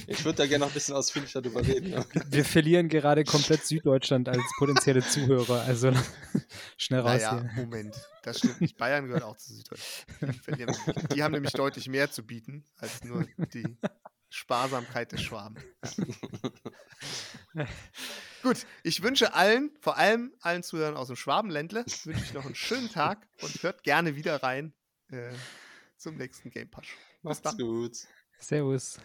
Ich würde da gerne noch ein bisschen ausführlicher drüber reden. ja. Wir verlieren gerade komplett Süddeutschland als potenzielle Zuhörer. Also schnell raus Naja, hier. Moment, das stimmt nicht. Bayern gehört auch zu Süddeutschland. Die, haben nämlich deutlich mehr zu bieten als nur die Sparsamkeit des Schwaben. Ja. Gut, ich wünsche allen, vor allem allen Zuhörern aus dem Schwabenländle, wünsche ich noch einen schönen Tag und hört gerne wieder rein äh, zum nächsten Game Pass. Bis Macht's dann. gut. Servus.